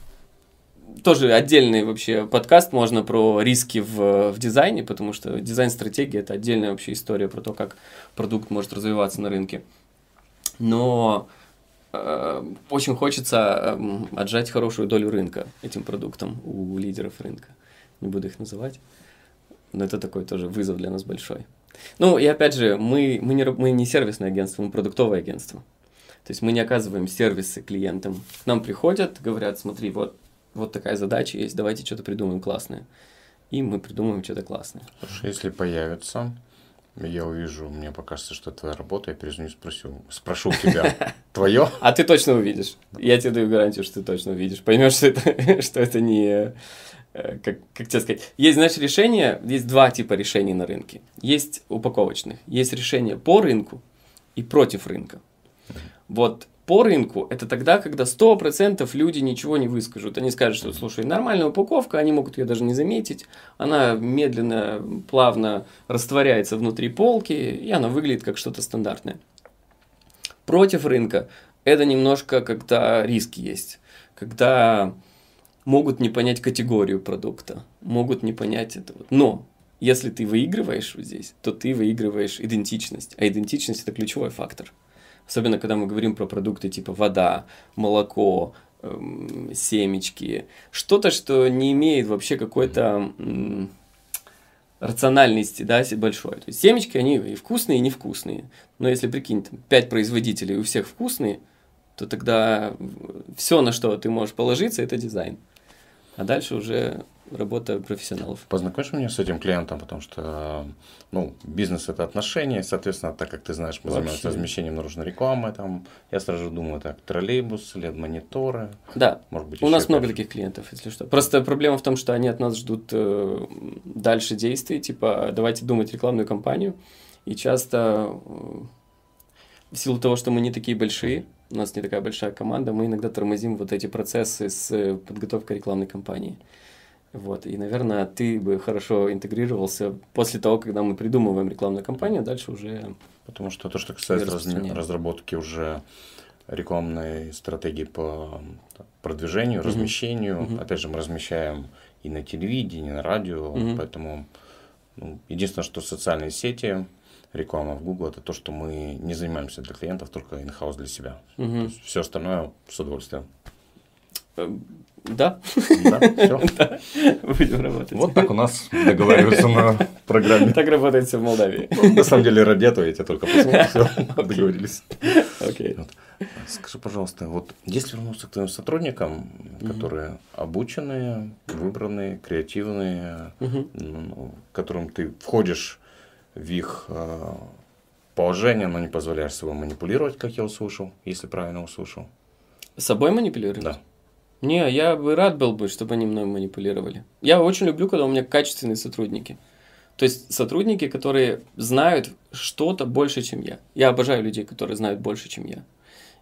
B: Тоже отдельный вообще подкаст можно про риски в, в дизайне, потому что дизайн-стратегия – это отдельная вообще история про то, как продукт может развиваться на рынке. Но э, очень хочется э, отжать хорошую долю рынка этим продуктом у лидеров рынка не буду их называть. Но это такой тоже вызов для нас большой. Ну, и опять же, мы, мы, не, мы не сервисное агентство, мы продуктовое агентство. То есть мы не оказываем сервисы клиентам. К нам приходят, говорят, смотри, вот, вот такая задача есть, давайте что-то придумаем классное. И мы придумаем что-то классное.
A: Слушай, если появится, я увижу, мне покажется, что это твоя работа, я перезвоню, спросю, спрошу тебя, твое?
B: А ты точно увидишь. Я тебе даю гарантию, что ты точно увидишь. Поймешь, что это, что это не, Э, как, как тебе сказать, есть, знаешь, решения, есть два типа решений на рынке. Есть упаковочных, есть решения по рынку и против рынка. Вот по рынку это тогда, когда 100% люди ничего не выскажут. Они скажут, что, слушай, нормальная упаковка, они могут ее даже не заметить. Она медленно, плавно растворяется внутри полки, и она выглядит как что-то стандартное. Против рынка это немножко когда риски есть. Когда могут не понять категорию продукта, могут не понять это. Но если ты выигрываешь вот здесь, то ты выигрываешь идентичность. А идентичность это ключевой фактор. Особенно, когда мы говорим про продукты типа вода, молоко, эм, семечки. Что-то, что не имеет вообще какой-то рациональности, да, большой. То есть семечки, они и вкусные, и невкусные. Но если, прикинь, там, 5 производителей, у всех вкусные, то тогда все, на что ты можешь положиться, это дизайн. А дальше уже работа профессионалов.
A: Познакомишь меня с этим клиентом, потому что ну, бизнес это отношения, соответственно, так как ты знаешь, мы занимаемся размещением наружной рекламы, там, я сразу думаю, так, троллейбус, LED-мониторы.
B: Да, может быть, у нас много таких клиентов, если что. Просто проблема в том, что они от нас ждут э, дальше действий, типа, давайте думать рекламную кампанию, и часто э, в силу того, что мы не такие большие, у нас не такая большая команда, мы иногда тормозим вот эти процессы с подготовкой рекламной кампании. Вот, и, наверное, ты бы хорошо интегрировался после того, когда мы придумываем рекламную кампанию, дальше уже...
A: Потому что то, что касается раз, разработки уже рекламной стратегии по продвижению, mm-hmm. размещению, mm-hmm. опять же, мы размещаем и на телевидении, и на радио, mm-hmm. поэтому ну, единственное, что социальные сети, реклама в Google, это то, что мы не занимаемся для клиентов, только in-house для себя. Mm-hmm. все остальное с удовольствием.
B: Эм, да.
A: Да, все. Да.
B: Будем работать.
A: Вот так у нас договариваются на программе.
B: Так работает все в Молдавии.
A: Ну, на самом деле, ради этого я тебя только посмотрел, все, договорились.
B: Окей.
A: Вот. Скажи, пожалуйста, вот если вернуться к твоим сотрудникам, которые обученные, выбранные, креативные, mm которым ты входишь в их э, положение, но не позволяешь себе манипулировать, как я услышал, если правильно услышал.
B: С собой манипулировать?
A: Да.
B: Не, я бы рад был бы, чтобы они мной манипулировали. Я очень люблю, когда у меня качественные сотрудники. То есть сотрудники, которые знают что-то больше, чем я. Я обожаю людей, которые знают больше, чем я.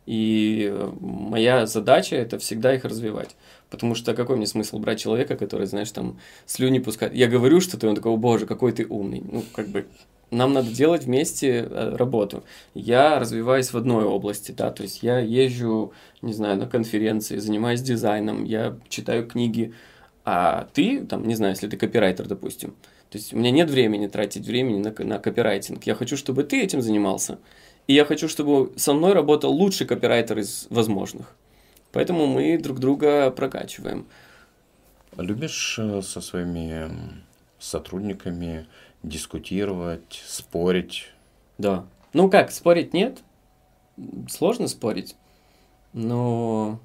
B: И э, моя задача это всегда их развивать. Потому что какой мне смысл брать человека, который, знаешь, там слюни пускает. Я говорю что-то, и он такой, о боже, какой ты умный. Ну, как бы нам надо делать вместе э, работу. Я развиваюсь в одной области, да, то есть я езжу, не знаю, на конференции, занимаюсь дизайном, я читаю книги, а ты, там, не знаю, если ты копирайтер, допустим, то есть у меня нет времени тратить времени на, на копирайтинг. Я хочу, чтобы ты этим занимался, и я хочу, чтобы со мной работал лучший копирайтер из возможных. Поэтому мы друг друга прокачиваем.
A: Любишь э, со своими сотрудниками дискутировать, спорить.
B: Да. Ну как, спорить нет. Сложно спорить. Но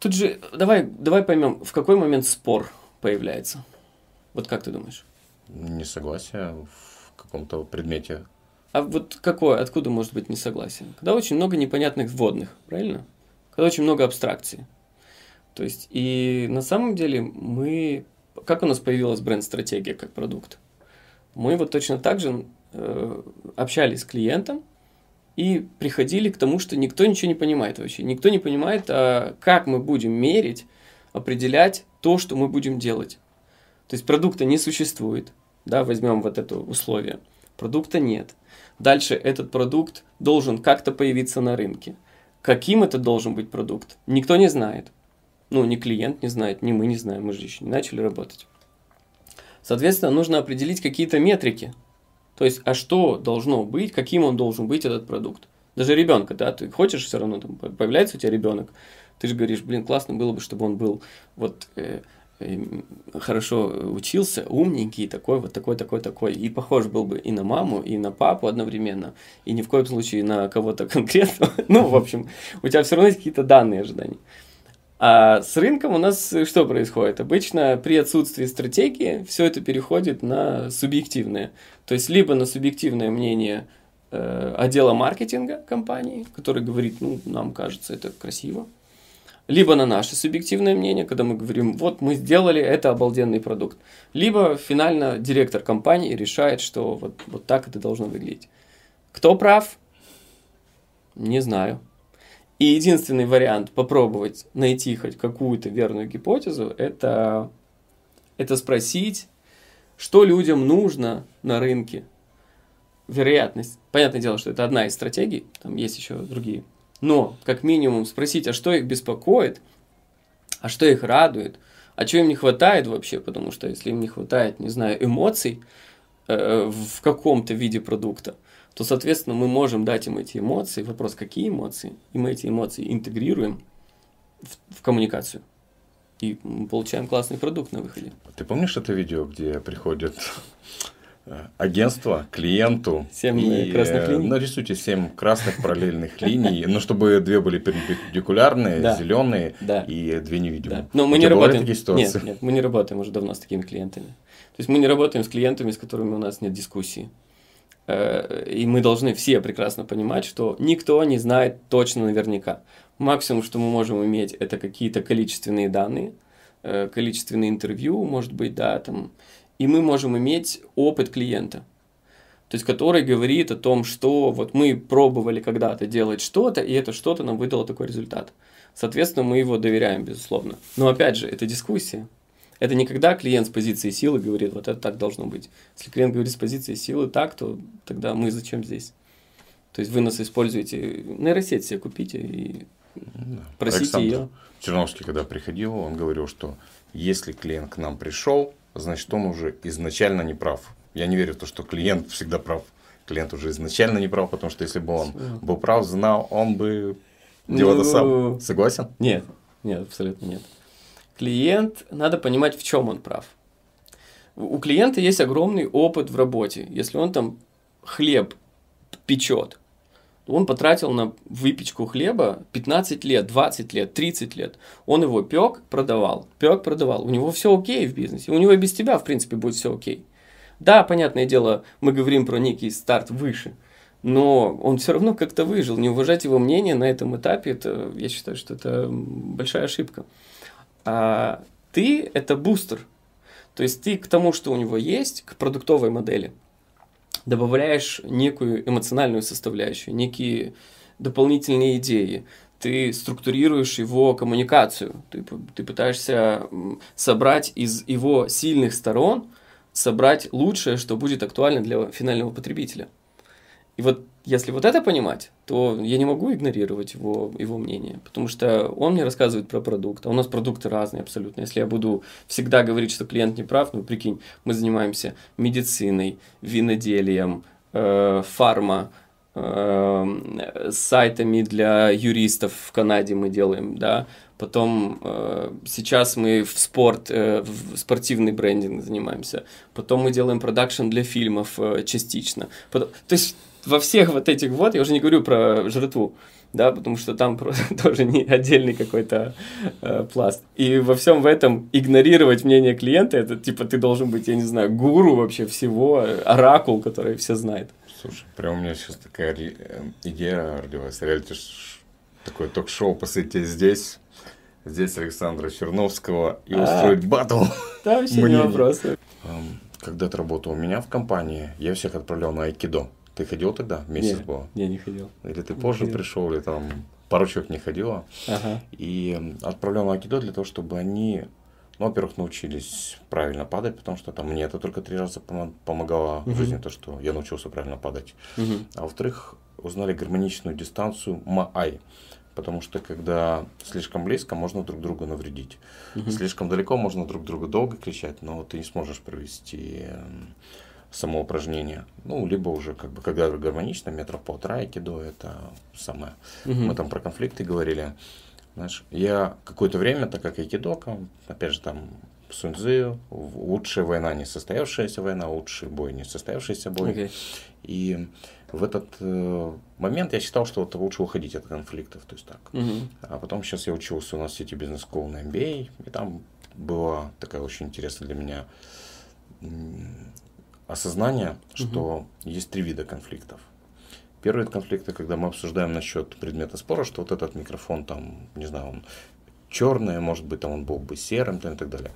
B: тут же давай, давай поймем, в какой момент спор появляется. Вот как ты думаешь?
A: Несогласие в каком-то предмете.
B: А вот какое, откуда может быть несогласие? Когда очень много непонятных вводных, правильно? Когда очень много абстракции. То есть, и на самом деле мы как у нас появилась бренд-стратегия как продукт? Мы вот точно так же э, общались с клиентом и приходили к тому, что никто ничего не понимает вообще. Никто не понимает, а как мы будем мерить, определять то, что мы будем делать. То есть продукта не существует, да, возьмем вот это условие. Продукта нет. Дальше этот продукт должен как-то появиться на рынке. Каким это должен быть продукт, никто не знает. Ну, ни клиент не знает, ни мы не знаем, мы же еще не начали работать. Соответственно, нужно определить какие-то метрики. То есть, а что должно быть, каким он должен быть, этот продукт. Даже ребенка, да, ты хочешь все равно, там, появляется у тебя ребенок, ты же говоришь, блин, классно было бы, чтобы он был вот э, э, хорошо учился, умненький, такой вот, такой, такой, такой, и похож был бы и на маму, и на папу одновременно, и ни в коем случае на кого-то конкретного. Ну, в общем, у тебя все равно есть какие-то данные ожидания. А с рынком у нас что происходит? Обычно при отсутствии стратегии все это переходит на субъективное. То есть либо на субъективное мнение э, отдела маркетинга компании, который говорит, ну, нам кажется это красиво. Либо на наше субъективное мнение, когда мы говорим, вот мы сделали, это обалденный продукт. Либо финально директор компании решает, что вот, вот так это должно выглядеть. Кто прав? Не знаю. И единственный вариант попробовать найти хоть какую-то верную гипотезу, это, это спросить, что людям нужно на рынке. Вероятность. Понятное дело, что это одна из стратегий, там есть еще другие. Но, как минимум, спросить, а что их беспокоит, а что их радует, а что им не хватает вообще, потому что если им не хватает, не знаю, эмоций э, в каком-то виде продукта, то, соответственно, мы можем дать им эти эмоции. Вопрос, какие эмоции? И мы эти эмоции интегрируем в, в коммуникацию. И получаем классный продукт на выходе.
A: Ты помнишь это видео, где приходит э, агентство клиенту
B: семь и красных линий.
A: нарисуйте семь красных параллельных линий, но чтобы две были перпендикулярные,
B: Да.
A: зеленые
B: Да.
A: и две невидимые.
B: Да. Но мы
A: У
B: не работаем.
A: такие ситуации?
B: Нет, нет, мы не работаем уже давно с такими клиентами. То есть мы не работаем с клиентами, с которыми у нас нет дискуссии. Э, И мы должны все прекрасно понимать, что никто не знает точно наверняка. Максимум, что мы можем иметь, это какие-то количественные данные, э, количественные интервью, может быть, да, там. И мы можем иметь опыт клиента. То есть, который говорит о том, что вот мы пробовали когда-то делать что-то, и это что-то нам выдало такой результат. Соответственно, мы его доверяем, безусловно. Но опять же, это дискуссия. Это не когда клиент с позиции силы говорит, вот это так должно быть. Если клиент говорит с позиции силы так, то тогда мы зачем здесь? То есть вы нас используете, нейросеть себе купите и
A: Да.
B: просите
A: Александр
B: ее.
A: Черновский, когда приходил, он говорил, что если клиент к нам пришел, значит, он уже изначально не прав. Я не верю в то, что клиент всегда прав. Клиент уже изначально не прав, потому что если бы он был прав, знал, он бы делал это
B: Ну,
A: сам. Согласен?
B: Нет, нет, абсолютно нет. Клиент, надо понимать, в чем он прав. У клиента есть огромный опыт в работе. Если он там хлеб печет, он потратил на выпечку хлеба 15 лет, 20 лет, 30 лет. Он его пек, продавал, пек, продавал. У него все окей в бизнесе. У него и без тебя, в принципе, будет все окей. Да, понятное дело, мы говорим про некий старт выше, но он все равно как-то выжил. Не уважать его мнение на этом этапе, это, я считаю, что это большая ошибка. А ты – это бустер. То есть ты к тому, что у него есть, к продуктовой модели, добавляешь некую эмоциональную составляющую, некие дополнительные идеи. Ты структурируешь его коммуникацию. Ты, ты пытаешься собрать из его сильных сторон, собрать лучшее, что будет актуально для финального потребителя. И вот если вот это понимать, то я не могу игнорировать его, его мнение, потому что он мне рассказывает про продукт, а у нас продукты разные абсолютно. Если я буду всегда говорить, что клиент не прав, ну прикинь, мы занимаемся медициной, виноделием, э, фарма, э, сайтами для юристов в Канаде мы делаем, да, Потом э, сейчас мы в спорт, э, в спортивный брендинг занимаемся. Потом мы делаем продакшн для фильмов э, частично. Потом, то есть во всех вот этих вот, я уже не говорю про жратву, да, потому что там тоже не отдельный какой-то э, пласт. И во всем в этом игнорировать мнение клиента, это типа ты должен быть, я не знаю, гуру вообще всего, э, оракул, который все знает.
A: Слушай, прям у меня сейчас такая э, идея родилась. Реалити ш- такое ток-шоу посмотрите здесь. Здесь Александра Черновского и
B: А.
A: устроить батл.
B: Да, вообще не вопросы.
A: Эм, Когда ты работал у меня в компании, я всех отправлял на айкидо. Ты ходил тогда? Месяц
B: Не,
A: был?
B: Не, не ходил.
A: Или ты позже
B: ходил.
A: пришел, или там пару человек не ходило.
B: Ага.
A: И отправлял на айкидо для того, чтобы они, ну, во-первых, научились правильно падать, потому что там мне это только три раза помо- помогало в
B: Мгм.
A: жизни, то, что я научился правильно падать.
B: Мгм.
A: А во-вторых, узнали гармоничную дистанцию МААЙ. Потому что когда слишком близко, можно друг другу навредить.
B: Мгм.
A: Слишком далеко можно друг друга долго кричать, но ты не сможешь провести само упражнение. Ну, либо уже, как бы, когда гармонично, метров полтора айкидо, это самое.
B: Мгм.
A: Мы там про конфликты говорили. Знаешь, я какое-то время, так как айкидока, опять же, там, Суньцзы, в- лучшая война не состоявшаяся война, лучший бой не состоявшийся бой.
B: Окей.
A: И в этот э, момент я считал, что вот лучше уходить от конфликтов, то есть так.
B: Мгм.
A: А потом сейчас я учился у нас в сети бизнес School на MBA, и там была такая очень интересная для меня осознание, что есть три вида конфликтов. Первый вид конфликта, когда мы обсуждаем насчет предмета спора, что вот этот микрофон там, не знаю, он черное, может быть, там он был бы серым там, и так далее.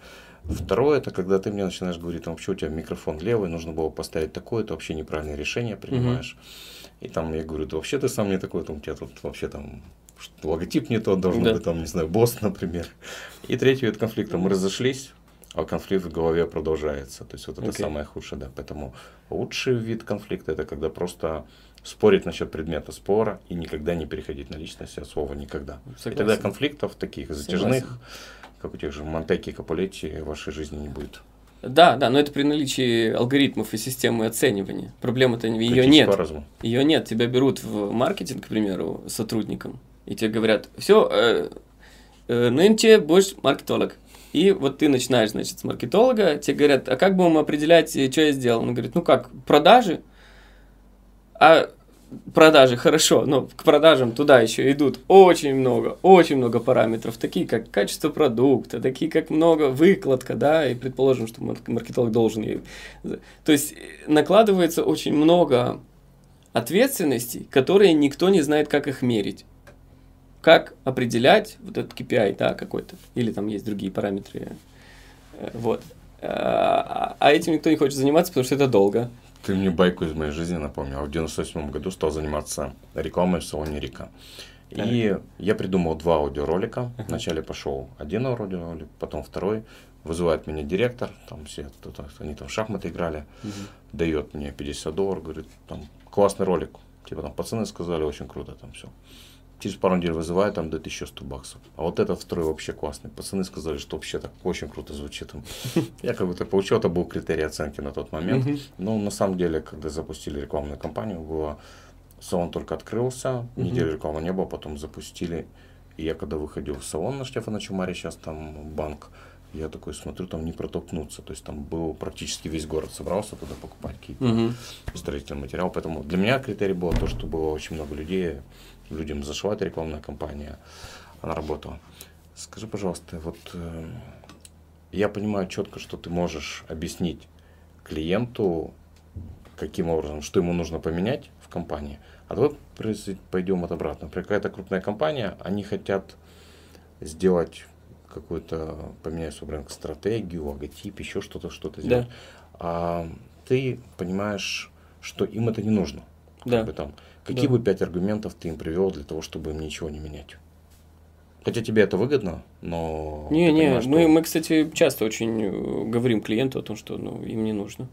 A: Второе, это когда ты мне начинаешь говорить, там, вообще у тебя микрофон левый, нужно было поставить такое, это вообще неправильное решение принимаешь. Mm-hmm. И там я говорю, да вообще ты сам не такой, там, у тебя тут вообще там логотип не тот, должен да. быть там, не знаю, босс, например. И третий вид конфликта, мы разошлись, а конфликт в голове продолжается. То есть вот это okay. самое худшее, да. Поэтому лучший вид конфликта это когда просто спорить насчет предмета спора и никогда не переходить на личность, а слово никогда. Согласен. И тогда конфликтов таких затяжных, Согласен. как у тех же Монтеки и Капулетти, в вашей жизни не будет.
B: Да, да, но это при наличии алгоритмов и системы оценивания. Проблема-то ее нет. Разума. Ее нет. Тебя берут в маркетинг, к примеру, сотрудником, и тебе говорят, все, э, э, нынче будешь маркетолог. И вот ты начинаешь, значит, с маркетолога, тебе говорят, а как будем определять, э, что я сделал? Он говорит, ну как, продажи? А продажи хорошо, но к продажам туда еще идут очень много, очень много параметров, такие как качество продукта, такие как много выкладка, да, и предположим, что маркетолог должен ей... То есть э, накладывается очень много ответственностей, которые никто не знает, как их мерить. Как определять вот этот KPI, да, какой-то, или там есть другие параметры, э, вот. А, а этим никто не хочет заниматься, потому что это долго.
A: Ты мне байку из моей жизни напомнил. В 98 году стал заниматься рекламой в салоне Рика. И так. я придумал два аудиоролика. Вначале пошел один аудиоролик, потом второй. Вызывает меня директор, там все, они там в шахматы играли, uh-huh. дает мне 50 долларов, говорит, там классный ролик. Типа там пацаны сказали, очень круто там все через пару недель вызываю, там дают еще 100 баксов. А вот этот второй вообще классный. Пацаны сказали, что вообще так очень круто звучит. Я как бы так получил, это был критерий оценки на тот момент. Но на самом деле, когда запустили рекламную кампанию, было салон только открылся, недели рекламы не было, потом запустили. И я когда выходил в салон на Штефана Чумаре, сейчас там банк, я такой смотрю, там не протолкнуться. То есть там был практически весь город собрался туда покупать какие-то uh строительный материал. Поэтому для меня критерий был то, что было очень много людей, людям зашла эта рекламная кампания, она работала. Скажи, пожалуйста, вот э, я понимаю четко, что ты можешь объяснить клиенту, каким образом, что ему нужно поменять в компании. А давай пойдем от обратно. Например, какая-то крупная компания, они хотят сделать какую-то, поменять свою бренд стратегию, логотип, еще что-то, что-то сделать. Да. А ты понимаешь, что им это не нужно. Да. Как бы там, Какие да. бы пять аргументов ты им привел для того, чтобы им ничего не менять? Хотя тебе это выгодно, но...
B: Не, не, что... мы, мы, кстати, часто очень э, говорим клиенту о том, что ну, им не нужно.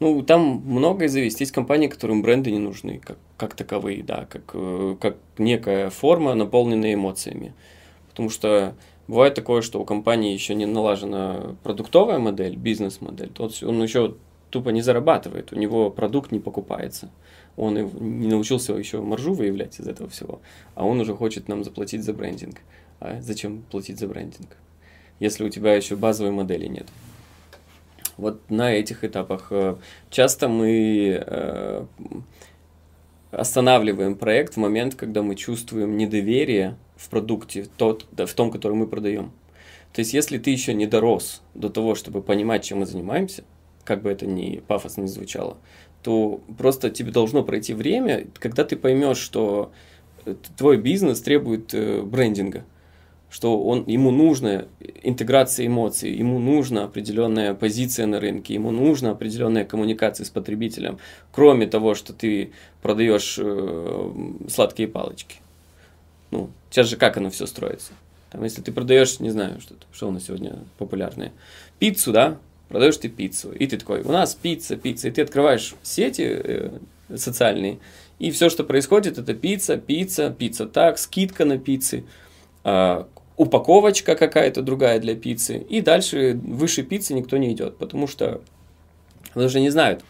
B: Ну, там многое зависит. Есть компании, которым бренды не нужны, как, как таковые, да, как, э, как некая форма, наполненная эмоциями. Потому что бывает такое, что у компании еще не налажена продуктовая модель, бизнес-модель, то он еще тупо не зарабатывает, у него продукт не покупается он не научился еще маржу выявлять из этого всего, а он уже хочет нам заплатить за брендинг. А зачем платить за брендинг, если у тебя еще базовой модели нет? Вот на этих этапах э, часто мы э, останавливаем проект в момент, когда мы чувствуем недоверие в продукте, тот, в том, который мы продаем. То есть, если ты еще не дорос до того, чтобы понимать, чем мы занимаемся, как бы это ни пафосно не звучало, то просто тебе должно пройти время, когда ты поймешь, что э, твой бизнес требует э, брендинга, что он, ему нужна интеграция эмоций, ему нужна определенная позиция на рынке, ему нужна определенная коммуникация с потребителем, кроме того, что ты продаешь э, сладкие палочки. Ну, сейчас же как оно все строится? Там, если ты продаешь, не знаю, что, что у нас сегодня популярное, пиццу, да, продаешь ты пиццу. И ты такой, у нас пицца, пицца. И ты открываешь сети э, социальные, и все, что происходит, это пицца, пицца, пицца так, скидка на пиццы, э, упаковочка какая-то другая для пиццы. И дальше выше пиццы никто не идет, потому что даже не знают.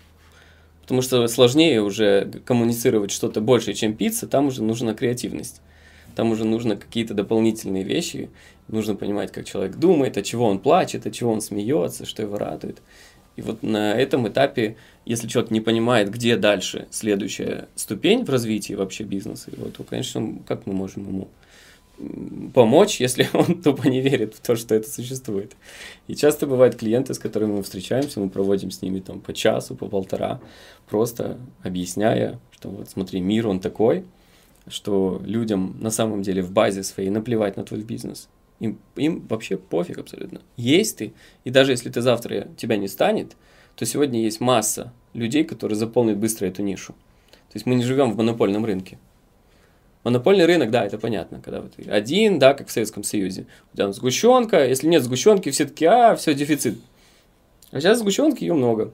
B: Потому что сложнее уже коммуницировать что-то больше, чем пицца, там уже нужна креативность. Там уже нужно какие-то дополнительные вещи, нужно понимать, как человек думает, от чего он плачет, от чего он смеется, что его радует. И вот на этом этапе, если человек не понимает, где дальше следующая ступень в развитии вообще бизнеса, его, то, конечно, как мы можем ему помочь, если он тупо не верит в то, что это существует. И часто бывают клиенты, с которыми мы встречаемся, мы проводим с ними там по часу, по полтора, просто объясняя, что вот смотри, мир он такой, что людям на самом деле в базе своей наплевать на твой бизнес Им, им вообще пофиг абсолютно. Есть ты, и даже если ты завтра тебя не станет, то сегодня есть масса людей, которые заполнят быстро эту нишу. То есть мы не живем в монопольном рынке. Монопольный рынок, да, это понятно, когда вот один, да, как в Советском Союзе. У тебя сгущенка, если нет сгущенки, все таки а, все, дефицит. А сейчас сгущенки ее много.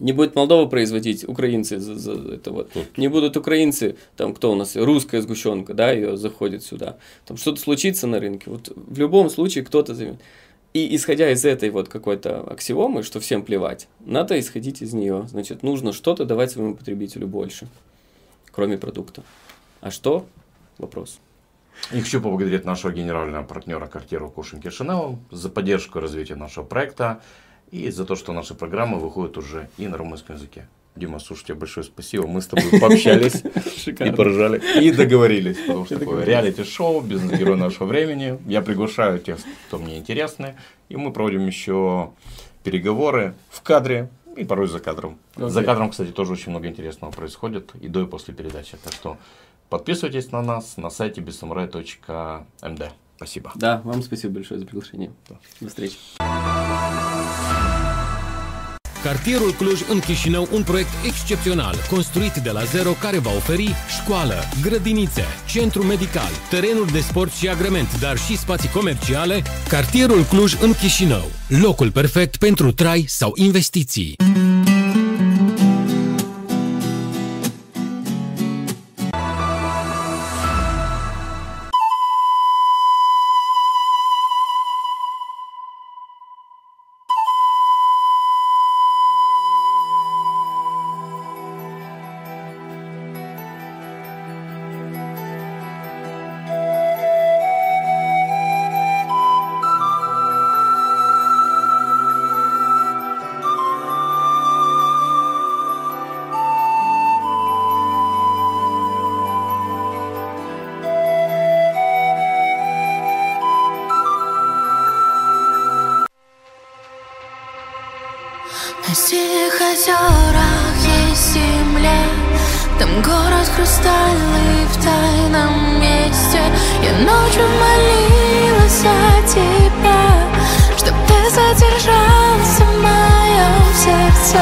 B: Не будет Молдова производить украинцы за, за это вот. Не будут украинцы, там кто у нас, русская сгущенка, да, ее заходит сюда. Там что-то случится на рынке. Вот в любом случае кто-то займет. И исходя из этой вот какой-то аксиомы, что всем плевать, надо исходить из нее. Значит, нужно что-то давать своему потребителю больше, кроме продукта. А что? Вопрос.
A: И хочу поблагодарить нашего генерального партнера квартиру Кушин Кишинева за поддержку и развитие нашего проекта и за то, что наши программы выходят уже и на румынском языке. Дима, слушай, тебе большое спасибо. Мы с тобой пообщались и поржали, и договорились. Потому что такое реалити-шоу, бизнес-герой нашего времени. Я приглашаю тех, кто мне интересны. И мы проводим еще переговоры в кадре и порой за кадром. За кадром, кстати, тоже очень много интересного происходит и до, и после передачи. Так что подписывайтесь на нас на сайте besamurai.md. Спасибо.
B: Да, вам спасибо большое за приглашение. До встречи.
C: Cartierul Cluj în Chișinău, un proiect excepțional, construit de la zero care va oferi școală, grădinițe, centru medical, terenuri de sport și agrement, dar și spații comerciale. Cartierul Cluj în Chișinău, locul perfect pentru trai sau investiții.
D: Хрустальный в тайном месте. Я ночью молилась за тебя Чтоб ты задержался в моем сердце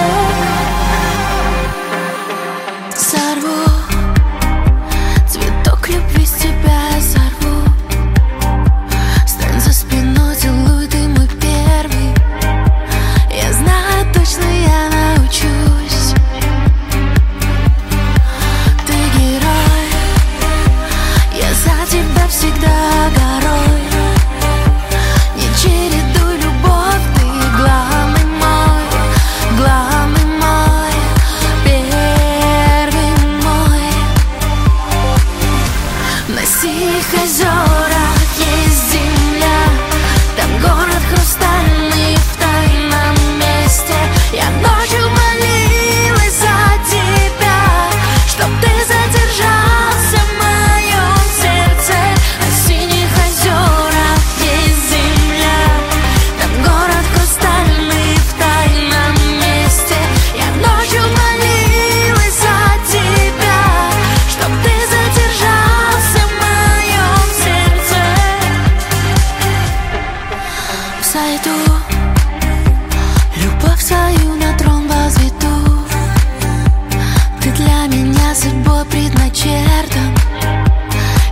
D: судьбой предначертан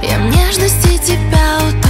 D: Я в нежности тебя утоплю